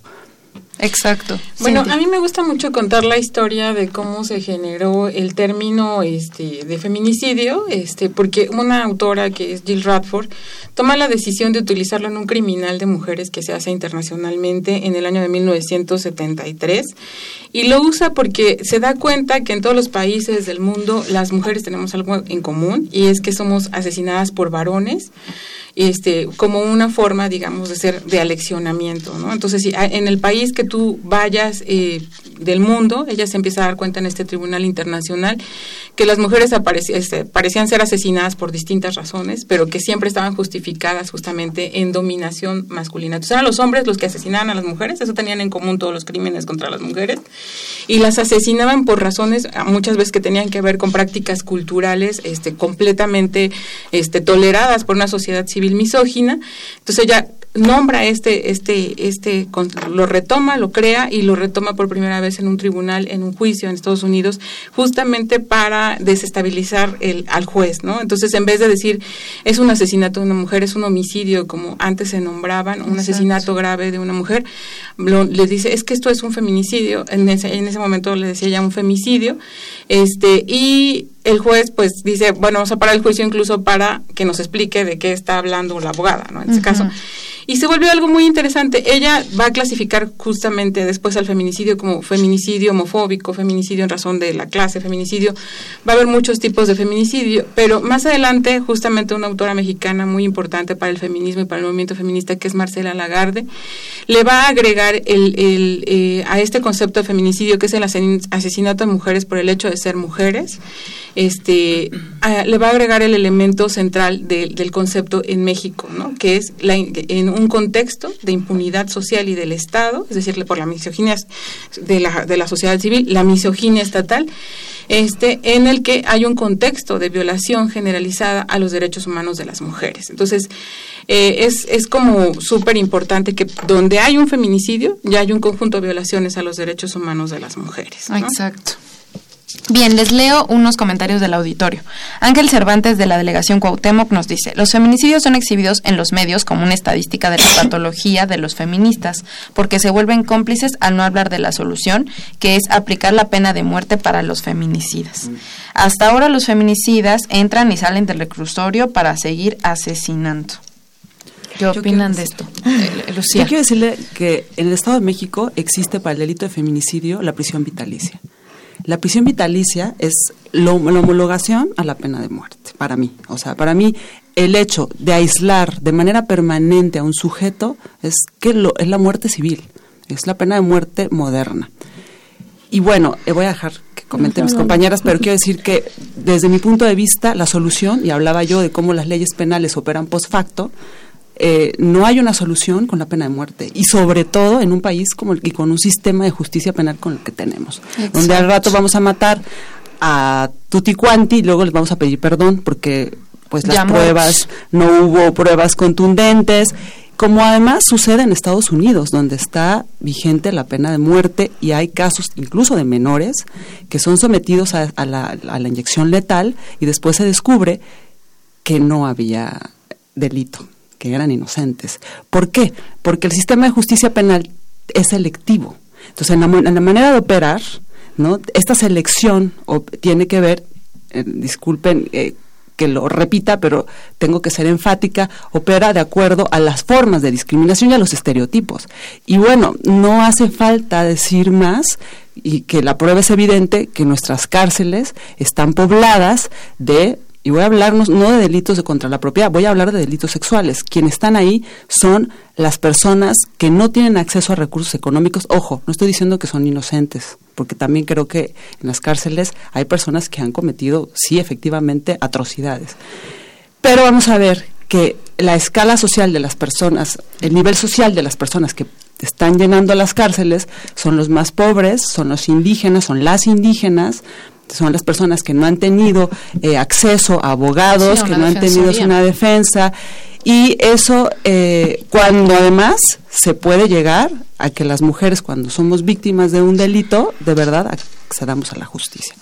Exacto. Bueno, a mí me gusta mucho contar la historia de cómo se generó el término este de feminicidio, este porque una autora que es Jill Radford toma la decisión de utilizarlo en un criminal de mujeres que se hace internacionalmente en el año de 1973 y lo usa porque se da cuenta que en todos los países del mundo las mujeres tenemos algo en común y es que somos asesinadas por varones este, como una forma, digamos, de ser de aleccionamiento, ¿no? Entonces, si en el país que tú vayas eh, del mundo, ella se empieza a dar cuenta en este tribunal internacional que las mujeres este, parecían ser asesinadas por distintas razones, pero que siempre estaban justificadas justamente en dominación masculina. Entonces, eran los hombres los que asesinaban a las mujeres, eso tenían en común todos los crímenes contra las mujeres, y las asesinaban por razones muchas veces que tenían que ver con prácticas culturales este, completamente este, toleradas por una sociedad civil misógina. Entonces ella nombra este, este, este, lo retoma, lo crea y lo retoma por primera vez en un tribunal, en un juicio en Estados Unidos, justamente para desestabilizar el, al juez, ¿no? Entonces, en vez de decir es un asesinato de una mujer, es un homicidio, como antes se nombraban, un asesinato grave de una mujer, le dice es que esto es un feminicidio. En ese, en ese momento le decía ya un femicidio, este, y el juez pues dice, bueno, vamos a parar el juicio incluso para que nos explique de qué está hablando la abogada, ¿no? En ese caso. Y se volvió algo muy interesante. Ella va a clasificar justamente después al feminicidio como feminicidio homofóbico, feminicidio en razón de la clase, feminicidio. Va a haber muchos tipos de feminicidio, pero más adelante justamente una autora mexicana muy importante para el feminismo y para el movimiento feminista, que es Marcela Lagarde, le va a agregar el, el, eh, a este concepto de feminicidio, que es el asesinato de mujeres por el hecho de ser mujeres, este, le va a agregar el elemento central del concepto en México, ¿no? que es la, en un contexto de impunidad social y del Estado, es decir, por la misoginia de la, de la sociedad civil, la misoginia estatal, este, en el que hay un contexto de violación generalizada a los derechos humanos de las mujeres. Entonces, eh, es, es como súper importante que donde hay un feminicidio, ya hay un conjunto de violaciones a los derechos humanos de las mujeres. Exacto. Bien, les leo unos comentarios del auditorio. Ángel Cervantes de la delegación Cuauhtémoc nos dice, los feminicidios son exhibidos en los medios como una estadística de la patología de los feministas, porque se vuelven cómplices al no hablar de la solución, que es aplicar la pena de muerte para los feminicidas. Hasta ahora los feminicidas entran y salen del reclusorio para seguir asesinando. ¿Qué opinan de esto? decir- Eh, Lucía. Yo quiero decirle que en el Estado de México existe para el delito de feminicidio la prisión vitalicia. La prisión vitalicia es lo- la homologación a la pena de muerte, para mí. O sea, para mí el hecho de aislar de manera permanente a un sujeto es que lo, es la muerte civil, es la pena de muerte moderna. Y bueno, eh, voy a dejar que comenten mis compañeras, pero quiero decir que desde mi punto de vista, la solución, y hablaba yo de cómo las leyes penales operan post facto, eh, no hay una solución con la pena de muerte. Y sobre todo en un país como el y con un sistema de justicia penal con el que tenemos. Donde al rato vamos a matar a tutti quanti y luego les vamos a pedir perdón porque pues las pruebas, no hubo pruebas contundentes, como además sucede en Estados Unidos, donde está vigente la pena de muerte y hay casos incluso de menores que son sometidos a, a la, a la inyección letal y después se descubre que no había delito, que eran inocentes. ¿Por qué? Porque el sistema de justicia penal es selectivo. Entonces, en la, manera de operar, ¿no? esta selección tiene que ver, eh, disculpen eh, que lo repita, pero tengo que ser enfática, opera de acuerdo a las formas de discriminación y a los estereotipos. Y bueno, no hace falta decir más y que la prueba es evidente que nuestras cárceles están pobladas de y voy a hablar no, no de delitos de contra la propiedad, voy a hablar de delitos sexuales. Quienes están ahí son las personas que no tienen acceso a recursos económicos. Ojo, no estoy diciendo que son inocentes, porque también creo que en las cárceles hay personas que han cometido, sí, efectivamente, atrocidades. Pero vamos a ver que la escala social de las personas, el nivel social de las personas que están llenando las cárceles son los más pobres, son los indígenas, son las indígenas, son las personas que no han tenido eh, acceso a abogados, Sí, que no han tenido una defensa. Y eso, eh, cuando además se puede llegar a que las mujeres, cuando somos víctimas de un delito, de verdad accedamos a la justicia.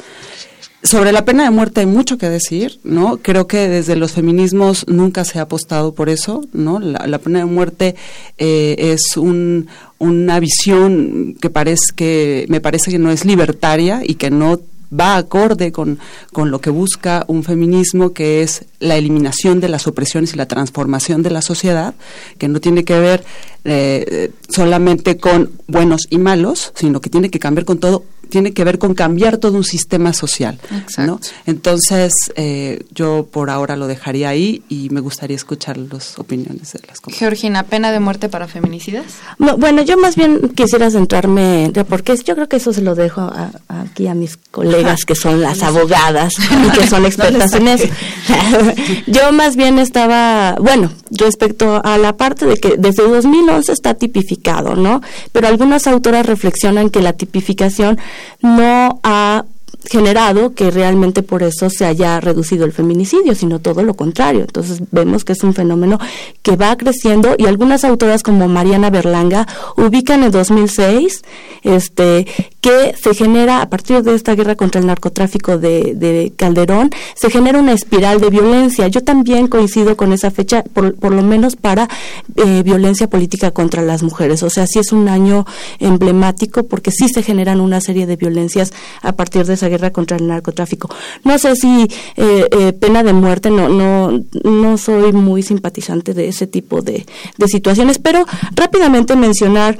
Sobre la pena de muerte hay mucho que decir, ¿no? Creo que desde los feminismos nunca se ha apostado por eso, ¿no? La, la pena de muerte eh, es un, una visión que parece que me parece que no es libertaria y que no va acorde con, con lo que busca un feminismo, que es la eliminación de las opresiones y la transformación de la sociedad, que no tiene que ver eh, solamente con buenos y malos, sino que tiene que cambiar con todo, tiene que ver con cambiar todo un sistema social. ¿no? Entonces, eh, yo por ahora lo dejaría ahí y me gustaría escuchar las opiniones de las compañeras. Georgina, ¿pena de muerte para feminicidas? Bu- Bueno, yo más bien quisiera centrarme, de- porque yo creo que eso se lo dejo a- a- aquí a mis colegas que son las abogadas y que son expertas en eso. yo más bien estaba, bueno, respecto a la parte de que desde 2011 está tipificado, ¿no? Pero algunas autoras reflexionan que la tipificación no ha generado que realmente por eso se haya reducido el feminicidio, sino todo lo contrario. Entonces vemos que es un fenómeno que va creciendo y algunas autoras como Mariana Berlanga ubican en 2006 este que se genera a partir de esta guerra contra el narcotráfico de, de Calderón, se genera una espiral de violencia. Yo también coincido con esa fecha, por, por lo menos para eh, violencia política contra las mujeres. O sea, sí es un año emblemático porque sí se generan una serie de violencias a partir de esa guerra contra el narcotráfico. No sé si eh, eh, pena de muerte, no, no, no soy muy simpatizante de ese tipo de, de situaciones, pero rápidamente mencionar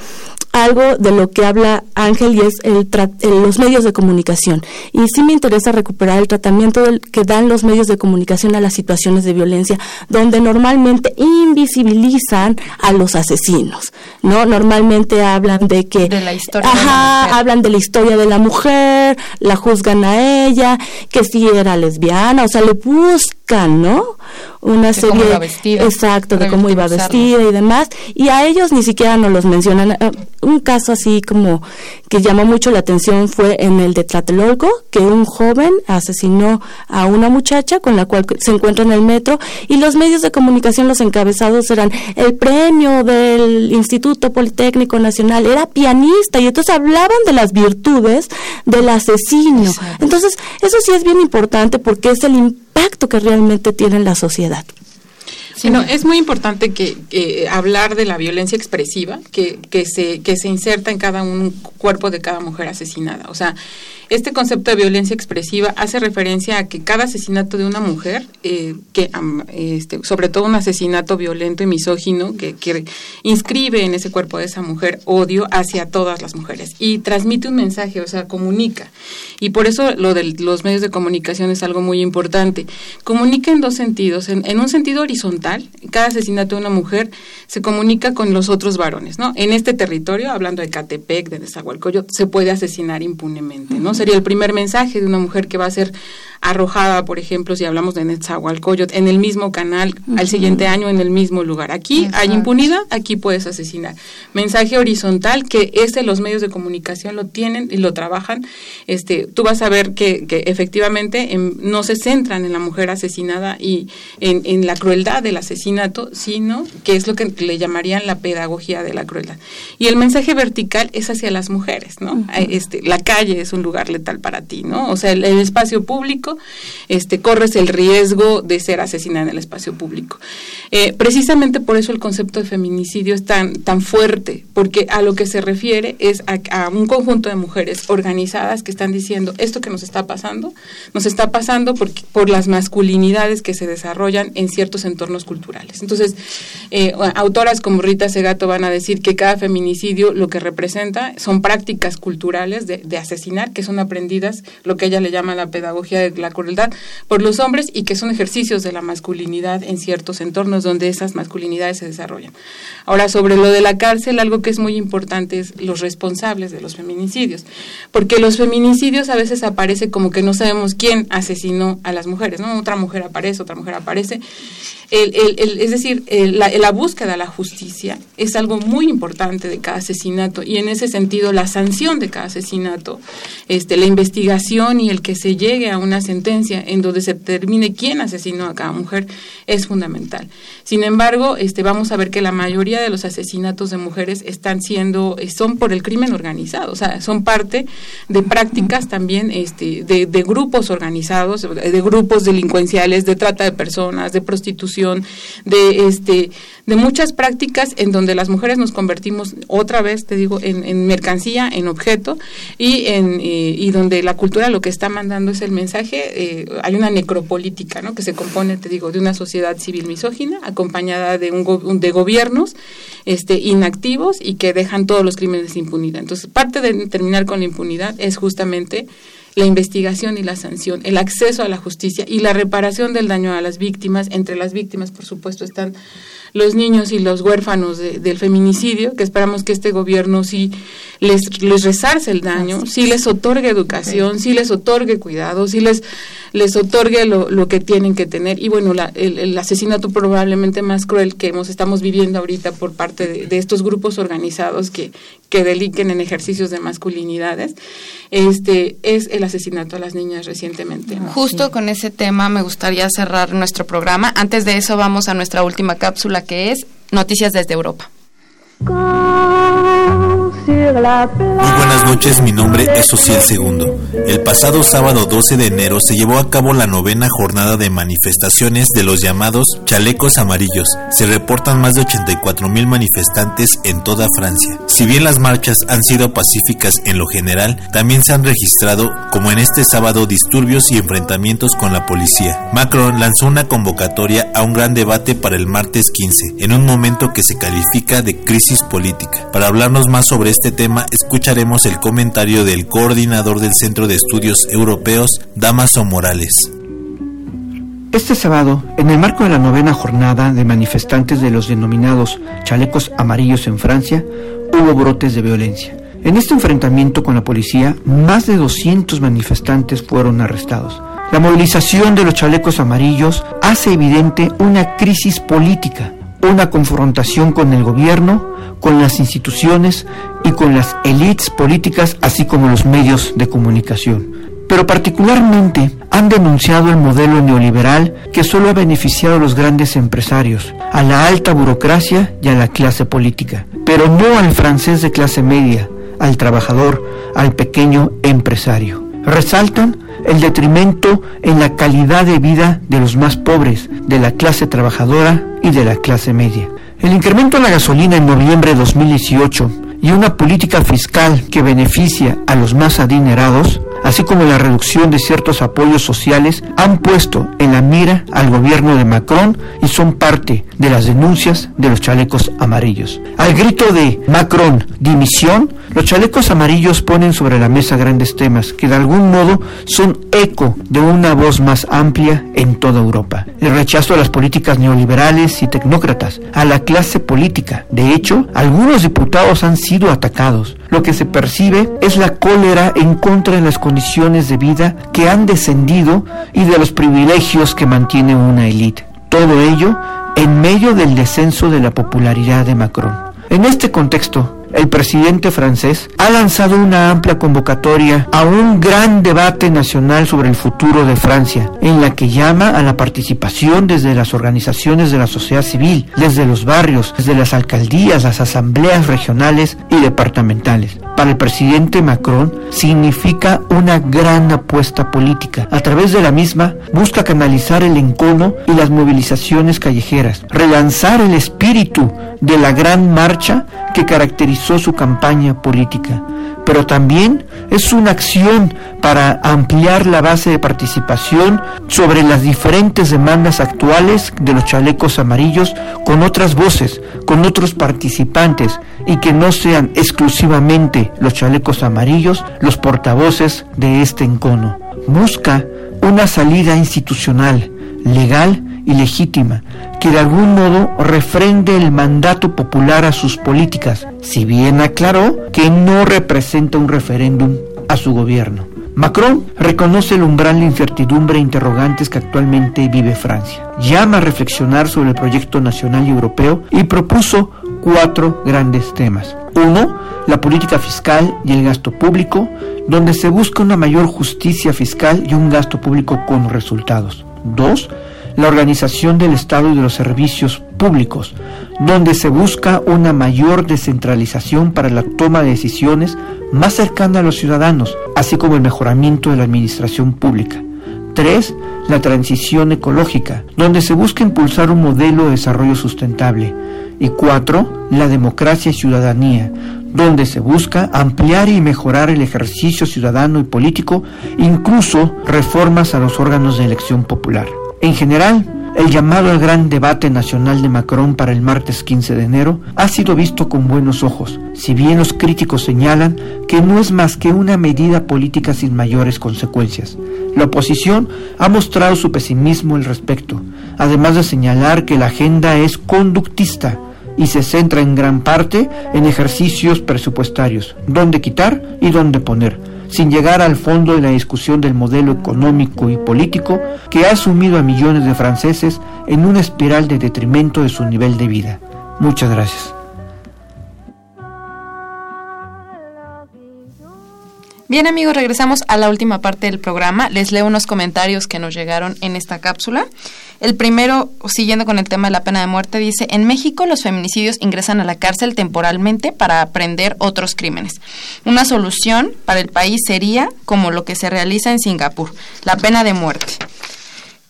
algo de lo que habla Ángel y es el tra- los medios de comunicación. Y sí me interesa recuperar el tratamiento del- que dan los medios de comunicación a las situaciones de violencia, donde normalmente invisibilizan a los asesinos, ¿no? Normalmente hablan de que... De la historia de la Ajá, mujer. hablan de la historia de la mujer, la juzgan a ella, que si era lesbiana, o sea, le buscan, ¿no? Una De serie cómo iba vestida, exacto de cómo iba vestida y demás, y a ellos ni siquiera nos los mencionan. Eh, Un caso así como que llamó mucho la atención fue en el de Tlatelolco, que un joven asesinó a una muchacha con la cual se encuentra en el metro y los medios de comunicación, los encabezados eran el premio del Instituto Politécnico Nacional, era pianista y entonces hablaban de las virtudes de Entonces, eso sí es bien importante porque es el impacto que realmente tiene en la sociedad. Sí, no, es muy importante que, hablar de la violencia expresiva que, que, se, que se inserta en cada un cuerpo de cada mujer asesinada. O sea, este concepto de violencia expresiva hace referencia a que cada asesinato de una mujer, eh, que este, sobre todo un asesinato violento y misógino, que, que, inscribe en ese cuerpo de esa mujer odio hacia todas las mujeres y transmite un mensaje, o sea, comunica. Y por eso lo de los medios de comunicación es algo muy importante. Comunica en dos sentidos. En, en un sentido horizontal, cada asesinato de una mujer se comunica con los otros varones, ¿no? En este territorio, hablando de Catepec, de Nezahualcóyotl, se puede asesinar impunemente, ¿no? Sería el primer mensaje de una mujer que va a ser arrojada, por ejemplo, si hablamos de Netzahualcoyot, en el mismo canal, al siguiente año en el mismo lugar. Aquí hay impunidad, aquí puedes asesinar. Mensaje horizontal que este los medios de comunicación lo tienen y lo trabajan. Este, tú vas a ver que, que efectivamente em, no se centran en la mujer asesinada y en, en, la crueldad del asesinato, sino que es lo que le llamarían la pedagogía de la crueldad. Y el mensaje vertical es hacia las mujeres, ¿no? este, la calle es un lugar letal para ti, ¿no? O sea, el espacio público este, corres el riesgo de ser asesinada en el espacio público. Eh, precisamente por eso el concepto de feminicidio es tan, tan fuerte, porque a lo que se refiere es a, un conjunto de mujeres organizadas que están diciendo esto que nos está pasando, nos está pasando porque, por las masculinidades que se desarrollan en ciertos entornos culturales. Entonces, eh, autoras como Rita Segato van a decir que cada feminicidio lo que representa son prácticas culturales de, de asesinar que son aprendidas, lo que ella le llama la pedagogía de la crueldad por los hombres y que son ejercicios de la masculinidad en ciertos entornos donde esas masculinidades se desarrollan. Ahora, sobre lo de la cárcel, algo que es muy importante es los responsables de los feminicidios, porque los feminicidios a veces aparece como que no sabemos quién asesinó a las mujeres, ¿no? Otra mujer aparece, otra mujer aparece. Es decir, la, la búsqueda de la justicia es algo muy importante de cada asesinato y en ese sentido la sanción de cada asesinato, este, la investigación y el que se llegue a una sentencia en donde se determine quién asesinó a cada mujer es fundamental. Sin embargo, este, vamos a ver que la mayoría de los asesinatos de mujeres están siendo, eh, son por el crimen organizado, o sea, son parte de prácticas también este, de, de grupos organizados, de grupos delincuenciales, de trata de personas, de prostitución, de este de muchas prácticas en donde las mujeres nos convertimos otra vez, te digo, en, mercancía, en objeto y en eh, y donde la cultura lo que está mandando es el mensaje. Eh, hay una necropolítica, ¿no? Que se compone, te digo, de una sociedad civil misógina acompañada de un de gobiernos este inactivos y que dejan todos los crímenes impunidad. Entonces, parte de terminar con la impunidad es justamente la investigación y la sanción, el acceso a la justicia y la reparación del daño a las víctimas. Entre las víctimas, por supuesto, están los niños y los huérfanos del feminicidio, que esperamos que este gobierno sí les, les resarce el daño, sí les otorgue educación, sí les otorgue cuidado, sí les, les otorgue lo, lo que tienen que tener. Y bueno, la, el, asesinato probablemente más cruel que hemos, estamos viviendo ahorita por parte de, estos grupos organizados que, que deliquen en ejercicios de masculinidades, este es el asesinato a las niñas recientemente. Justo con ese tema me gustaría cerrar nuestro programa. Antes de eso vamos a nuestra última cápsula que es Noticias desde Europa. Muy buenas noches, mi nombre es Ociel Segundo. El pasado sábado 12 de enero se llevó a cabo la novena jornada de manifestaciones de los llamados chalecos amarillos. Se reportan más de 84 mil manifestantes en toda Francia. Si bien las marchas han sido pacíficas en lo general, también se han registrado, como en este sábado, disturbios y enfrentamientos con la policía. Macron lanzó una convocatoria a un gran debate para el martes 15, en un momento que se califica de crisis política. Para hablarnos más sobre este tema escucharemos el comentario del coordinador del Centro de Estudios Europeos, Damaso Morales. Este sábado, en el marco de la novena jornada de manifestantes de los denominados chalecos amarillos en Francia, hubo brotes de violencia. En este enfrentamiento con la policía, más de 200 manifestantes fueron arrestados. La movilización de los chalecos amarillos hace evidente una crisis política, una confrontación con el gobierno, con las instituciones y con las élites políticas, así como los medios de comunicación. Pero particularmente han denunciado el modelo neoliberal que solo ha beneficiado a los grandes empresarios, a la alta burocracia y a la clase política, pero no al francés de clase media, al trabajador, al pequeño empresario. Resaltan el detrimento en la calidad de vida de los más pobres, de la clase trabajadora y de la clase media. El incremento en la gasolina en noviembre de 2018 y una política fiscal que beneficia a los más adinerados así como la reducción de ciertos apoyos sociales, han puesto en la mira al gobierno de Macron y son parte de las denuncias de los chalecos amarillos. Al grito de Macron, dimisión, los chalecos amarillos ponen sobre la mesa grandes temas que de algún modo son eco de una voz más amplia en toda Europa. El rechazo a las políticas neoliberales y tecnócratas, a la clase política. De hecho, algunos diputados han sido atacados. Lo que se percibe es la cólera en contra de las condiciones de vida que han descendido y de los privilegios que mantiene una élite. Todo ello en medio del descenso de la popularidad de Macron. En este contexto, el presidente francés ha lanzado una amplia convocatoria a un gran debate nacional sobre el futuro de Francia, en la que llama a la participación desde las organizaciones de la sociedad civil, desde los barrios, desde las alcaldías, las asambleas regionales y departamentales. Para el presidente Macron significa una gran apuesta política. A través de la misma busca canalizar el encono y las movilizaciones callejeras, relanzar el espíritu de la gran marcha que caracterizó su campaña política, pero también es una acción para ampliar la base de participación sobre las diferentes demandas actuales de los chalecos amarillos con otras voces, con otros participantes y que no sean exclusivamente los chalecos amarillos los portavoces de este encono. Busca una salida institucional, legal y legítima, que de algún modo refrende el mandato popular a sus políticas, si bien aclaró que no representa un referéndum a su gobierno. Macron reconoce el umbral de incertidumbre e interrogantes que actualmente vive Francia. Llama a reflexionar sobre el proyecto nacional y europeo y propuso cuatro grandes temas. Uno, la política fiscal y el gasto público, donde se busca una mayor justicia fiscal y un gasto público con resultados. Dos, la organización del Estado y de los servicios públicos, donde se busca una mayor descentralización para la toma de decisiones más cercana a los ciudadanos, así como el mejoramiento de la administración pública. 3. La transición ecológica, donde se busca impulsar un modelo de desarrollo sustentable. Y 4. La democracia y ciudadanía, donde se busca ampliar y mejorar el ejercicio ciudadano y político, incluso reformas a los órganos de elección popular. En general, el llamado al gran debate nacional de Macron para el martes 15 de enero ha sido visto con buenos ojos, si bien los críticos señalan que no es más que una medida política sin mayores consecuencias. La oposición ha mostrado su pesimismo al respecto, además de señalar que la agenda es conductista y se centra en gran parte en ejercicios presupuestarios, dónde quitar y dónde poner sin llegar al fondo de la discusión del modelo económico y político que ha sumido a millones de franceses en una espiral de detrimento de su nivel de vida. Muchas gracias. Bien amigos, regresamos a la última parte del programa. Les leo unos comentarios que nos llegaron en esta cápsula. El primero, siguiendo con el tema de la pena de muerte, dice, en México los feminicidios ingresan a la cárcel temporalmente para aprender otros crímenes. Una solución para el país sería como lo que se realiza en Singapur, la pena de muerte.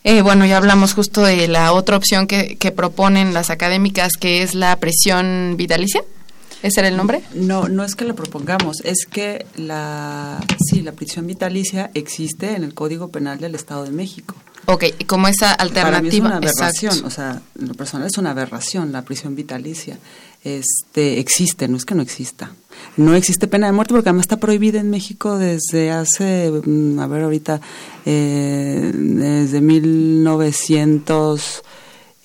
Eh, bueno, ya hablamos justo de la otra opción que, proponen las académicas, que es la prisión vitalicia. ¿Ese era el nombre? No, no es que lo propongamos, es que la, sí, la prisión vitalicia existe en el Código Penal del Estado de México. Ok, y como esa alternativa. Para mí es una aberración, o sea, lo personal es una aberración la prisión vitalicia. Este existe, no es que no exista. No existe pena de muerte porque además está prohibida en México desde hace, mm, a ver, ahorita, eh, desde 1900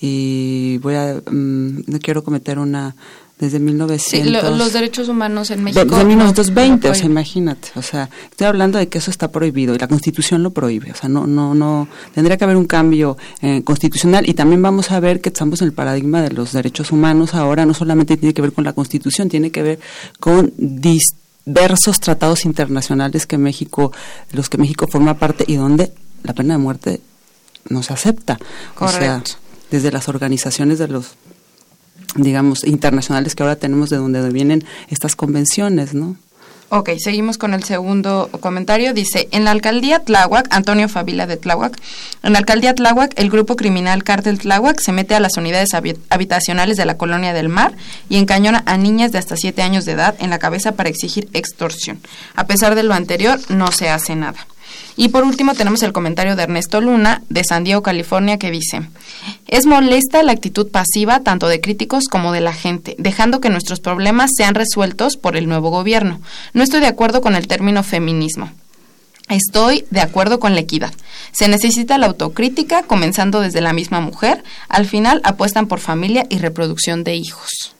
y voy a, mm, no quiero cometer una desde 1900. Sí, los derechos humanos en México. Desde 1920, o sea, imagínate. O sea, estoy hablando de que eso está prohibido y la Constitución lo prohíbe. O sea, no, no, no. Tendría que haber un cambio eh, constitucional y también vamos a ver que estamos en el paradigma de los derechos humanos ahora. No solamente tiene que ver con la Constitución, tiene que ver con diversos tratados internacionales que México, los que México forma parte y donde la pena de muerte no se acepta. Correcto. O sea, desde las organizaciones de los digamos, internacionales que ahora tenemos de donde vienen estas convenciones, ¿no? Ok, seguimos con el segundo comentario. Dice, en la alcaldía Tláhuac, Antonio Favila de Tláhuac, en la alcaldía Tláhuac, el grupo criminal Cártel Tláhuac se mete a las unidades habitacionales de la colonia del mar y encañona a niñas de hasta 7 años de edad en la cabeza para exigir extorsión. A pesar de lo anterior, no se hace nada. Y por último tenemos el comentario de Ernesto Luna, de San Diego, California, que dice, es molesta la actitud pasiva tanto de críticos como de la gente, dejando que nuestros problemas sean resueltos por el nuevo gobierno. No estoy de acuerdo con el término feminismo. Estoy de acuerdo con la equidad. Se necesita la autocrítica, comenzando desde la misma mujer. Al final apuestan por familia y reproducción de hijos.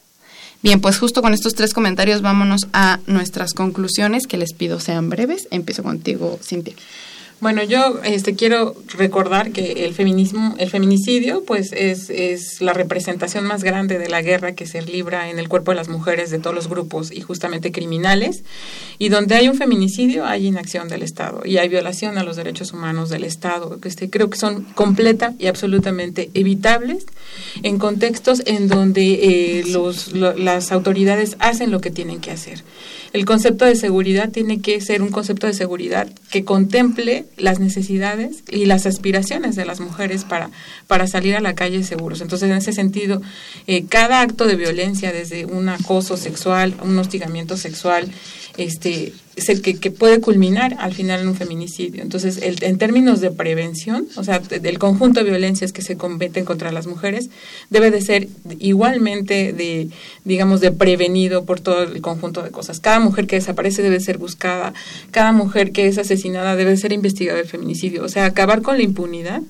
Bien, pues justo con estos tres comentarios vámonos a nuestras conclusiones, que les pido sean breves. Empiezo contigo, Cintia. Bueno, yo este, quiero recordar que el feminismo, el feminicidio, pues es, es la representación más grande de la guerra que se libra en el cuerpo de las mujeres de todos los grupos y justamente criminales. Y donde hay un feminicidio hay inacción del Estado y hay violación a los derechos humanos del Estado. Este, creo que son completa y absolutamente evitables en contextos en donde eh, los, las autoridades hacen lo que tienen que hacer el concepto de seguridad tiene que ser un concepto de seguridad que contemple las necesidades y las aspiraciones de las mujeres para, para salir a la calle seguros. Entonces, en ese sentido, eh, cada acto de violencia, desde un acoso sexual, un hostigamiento sexual, este, es el que, puede culminar al final en un feminicidio. Entonces, el, en términos de prevención, o sea, del conjunto de violencias que se cometen contra las mujeres, debe de ser igualmente de, digamos, de prevenido por todo el conjunto de cosas. Cada mujer que desaparece debe ser buscada, cada mujer que es asesinada debe ser investigada el feminicidio. O sea, acabar con la impunidad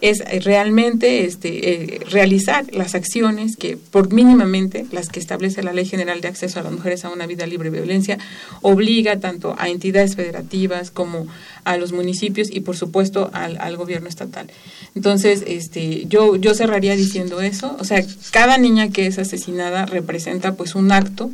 es realmente este, eh, realizar las acciones que, por mínimamente, las que establece la Ley General de Acceso a las Mujeres a una Vida Libre de Violencia, obliga tanto a entidades federativas como a los municipios y, por supuesto, al, al gobierno estatal. Entonces, este, yo, yo cerraría diciendo eso. O sea, cada niña que es asesinada representa pues un acto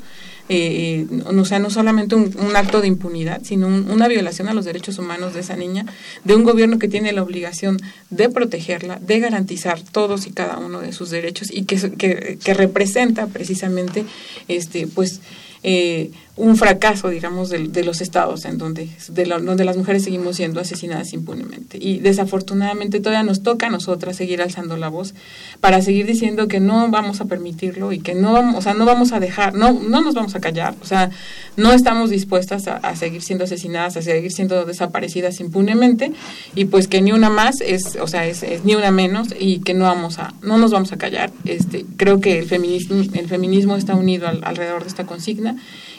eh, o sea, no solamente un, acto de impunidad, sino una violación a los derechos humanos de esa niña, de un gobierno que tiene la obligación de protegerla, de garantizar todos y cada uno de sus derechos y que, que, que representa precisamente, este, pues, eh, un fracaso, digamos, de, los estados en donde, de donde las mujeres seguimos siendo asesinadas impunemente. Y desafortunadamente todavía nos toca a nosotras seguir alzando la voz para seguir diciendo que no vamos a permitirlo y que no, o sea, no vamos a dejar, no, no nos vamos a callar, o sea, no estamos dispuestas a, seguir siendo asesinadas, a seguir siendo desaparecidas impunemente y pues que ni una más es, o sea, es, ni una menos y que no vamos a, no nos vamos a callar. Este, creo que el feminismo, el feminismo está unido alrededor de esta consigna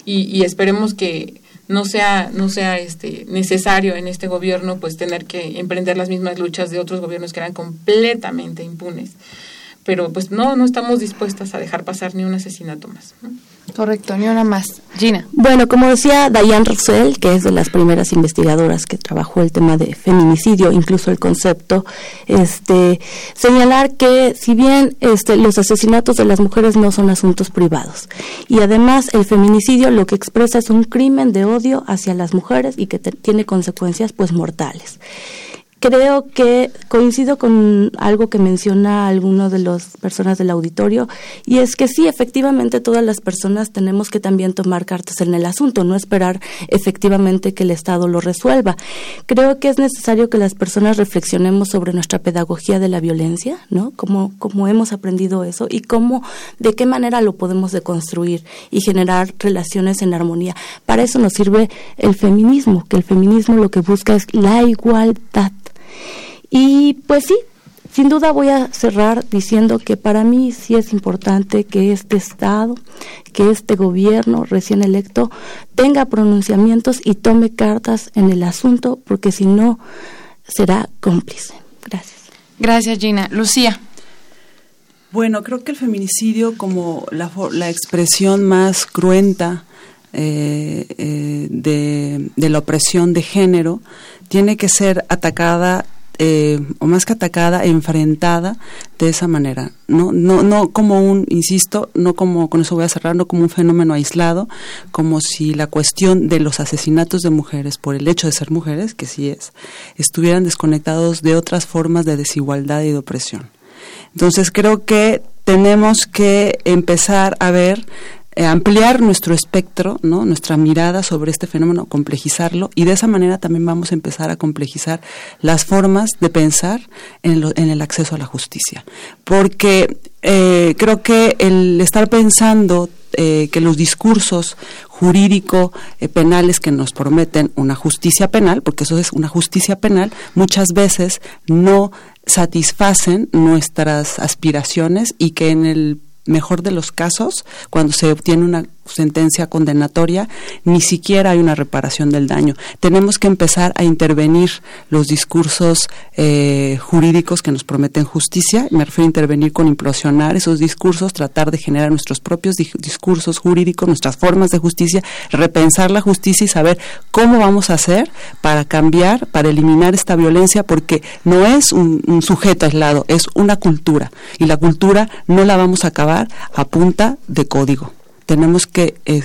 y, esperemos que no sea no sea este necesario en este gobierno pues tener que emprender las mismas luchas de otros gobiernos que eran completamente impunes. Pero pues no no estamos dispuestas a dejar pasar ni un asesinato más Correcto, ni una más. Gina. Bueno, como decía Diane Russell, que es de las primeras investigadoras que trabajó el tema de feminicidio, incluso el concepto, este, señalar que si bien este, los asesinatos de las mujeres no son asuntos privados, y además el feminicidio lo que expresa es un crimen de odio hacia las mujeres y que tiene consecuencias pues mortales creo que coincido con algo que menciona alguno de las personas del auditorio y es que sí, efectivamente todas las personas tenemos que también tomar cartas en el asunto, no esperar efectivamente que el Estado lo resuelva. Creo que es necesario que las personas reflexionemos sobre nuestra pedagogía de la violencia, ¿no? Cómo, cómo hemos aprendido eso y cómo, de qué manera lo podemos deconstruir y generar relaciones en armonía. Para eso nos sirve el feminismo, que el feminismo lo que busca es la igualdad y pues sí, sin duda voy a cerrar diciendo que para mí sí es importante que este Estado, que este gobierno recién electo tenga pronunciamientos y tome cartas en el asunto, porque si no, será cómplice. Gracias. Gracias, Gina. Lucía. Bueno, creo que el feminicidio como la, la expresión más cruenta eh, eh, de, la opresión de género tiene que ser atacada eh, o más que atacada, enfrentada de esa manera. No, no, no como un, insisto, no como, con eso voy a cerrar, no como un fenómeno aislado, como si la cuestión de los asesinatos de mujeres por el hecho de ser mujeres, que sí es, estuvieran desconectados de otras formas de desigualdad y de opresión. Entonces creo que tenemos que empezar a ver ampliar nuestro espectro, ¿no? nuestra mirada sobre este fenómeno, complejizarlo y de esa manera también vamos a empezar a complejizar las formas de pensar en, en el acceso a la justicia. Porque eh, creo que el estar pensando eh, que los discursos jurídico eh, penales que nos prometen una justicia penal, porque eso es una justicia penal, muchas veces no satisfacen nuestras aspiraciones y que en el mejor de los casos, cuando se obtiene una sentencia condenatoria, ni siquiera hay una reparación del daño. Tenemos que empezar a intervenir los discursos eh, jurídicos que nos prometen justicia. Me refiero a intervenir con implosionar esos discursos, tratar de generar nuestros propios discursos jurídicos, nuestras formas de justicia, repensar la justicia y saber cómo vamos a hacer para cambiar, para eliminar esta violencia, porque no es un, un sujeto aislado, es una cultura. Y la cultura no la vamos a acabar a punta de código tenemos que eh,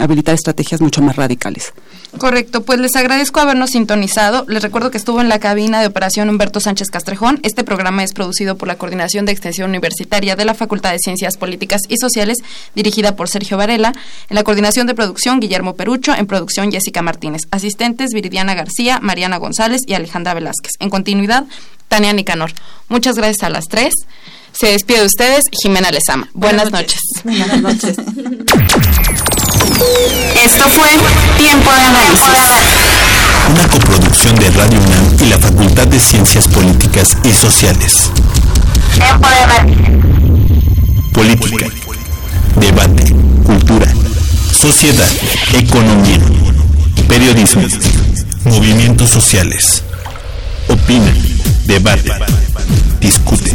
habilitar estrategias mucho más radicales. Correcto, pues les agradezco habernos sintonizado. Les recuerdo que estuvo en la cabina de operación Humberto Sánchez Castrejón. Este programa es producido por la Coordinación de Extensión Universitaria de la Facultad de Ciencias Políticas y Sociales, dirigida por Sergio Varela. En la coordinación de producción, Guillermo Perucho. En producción, Jessica Martínez. Asistentes, Viridiana García, Mariana González y Alejandra Velázquez. En continuidad, Tania Nicanor. Muchas gracias a las tres. Se despide de ustedes Jimena Lezama. Buenas, noches. Buenas noches. Esto fue Tiempo de Análisis. Una coproducción de Radio UNAM y la Facultad de Ciencias Políticas y Sociales. Tiempo de Análisis. Política, debate, cultura, sociedad, economía, periodismo, movimientos sociales. Opina, debate, discute,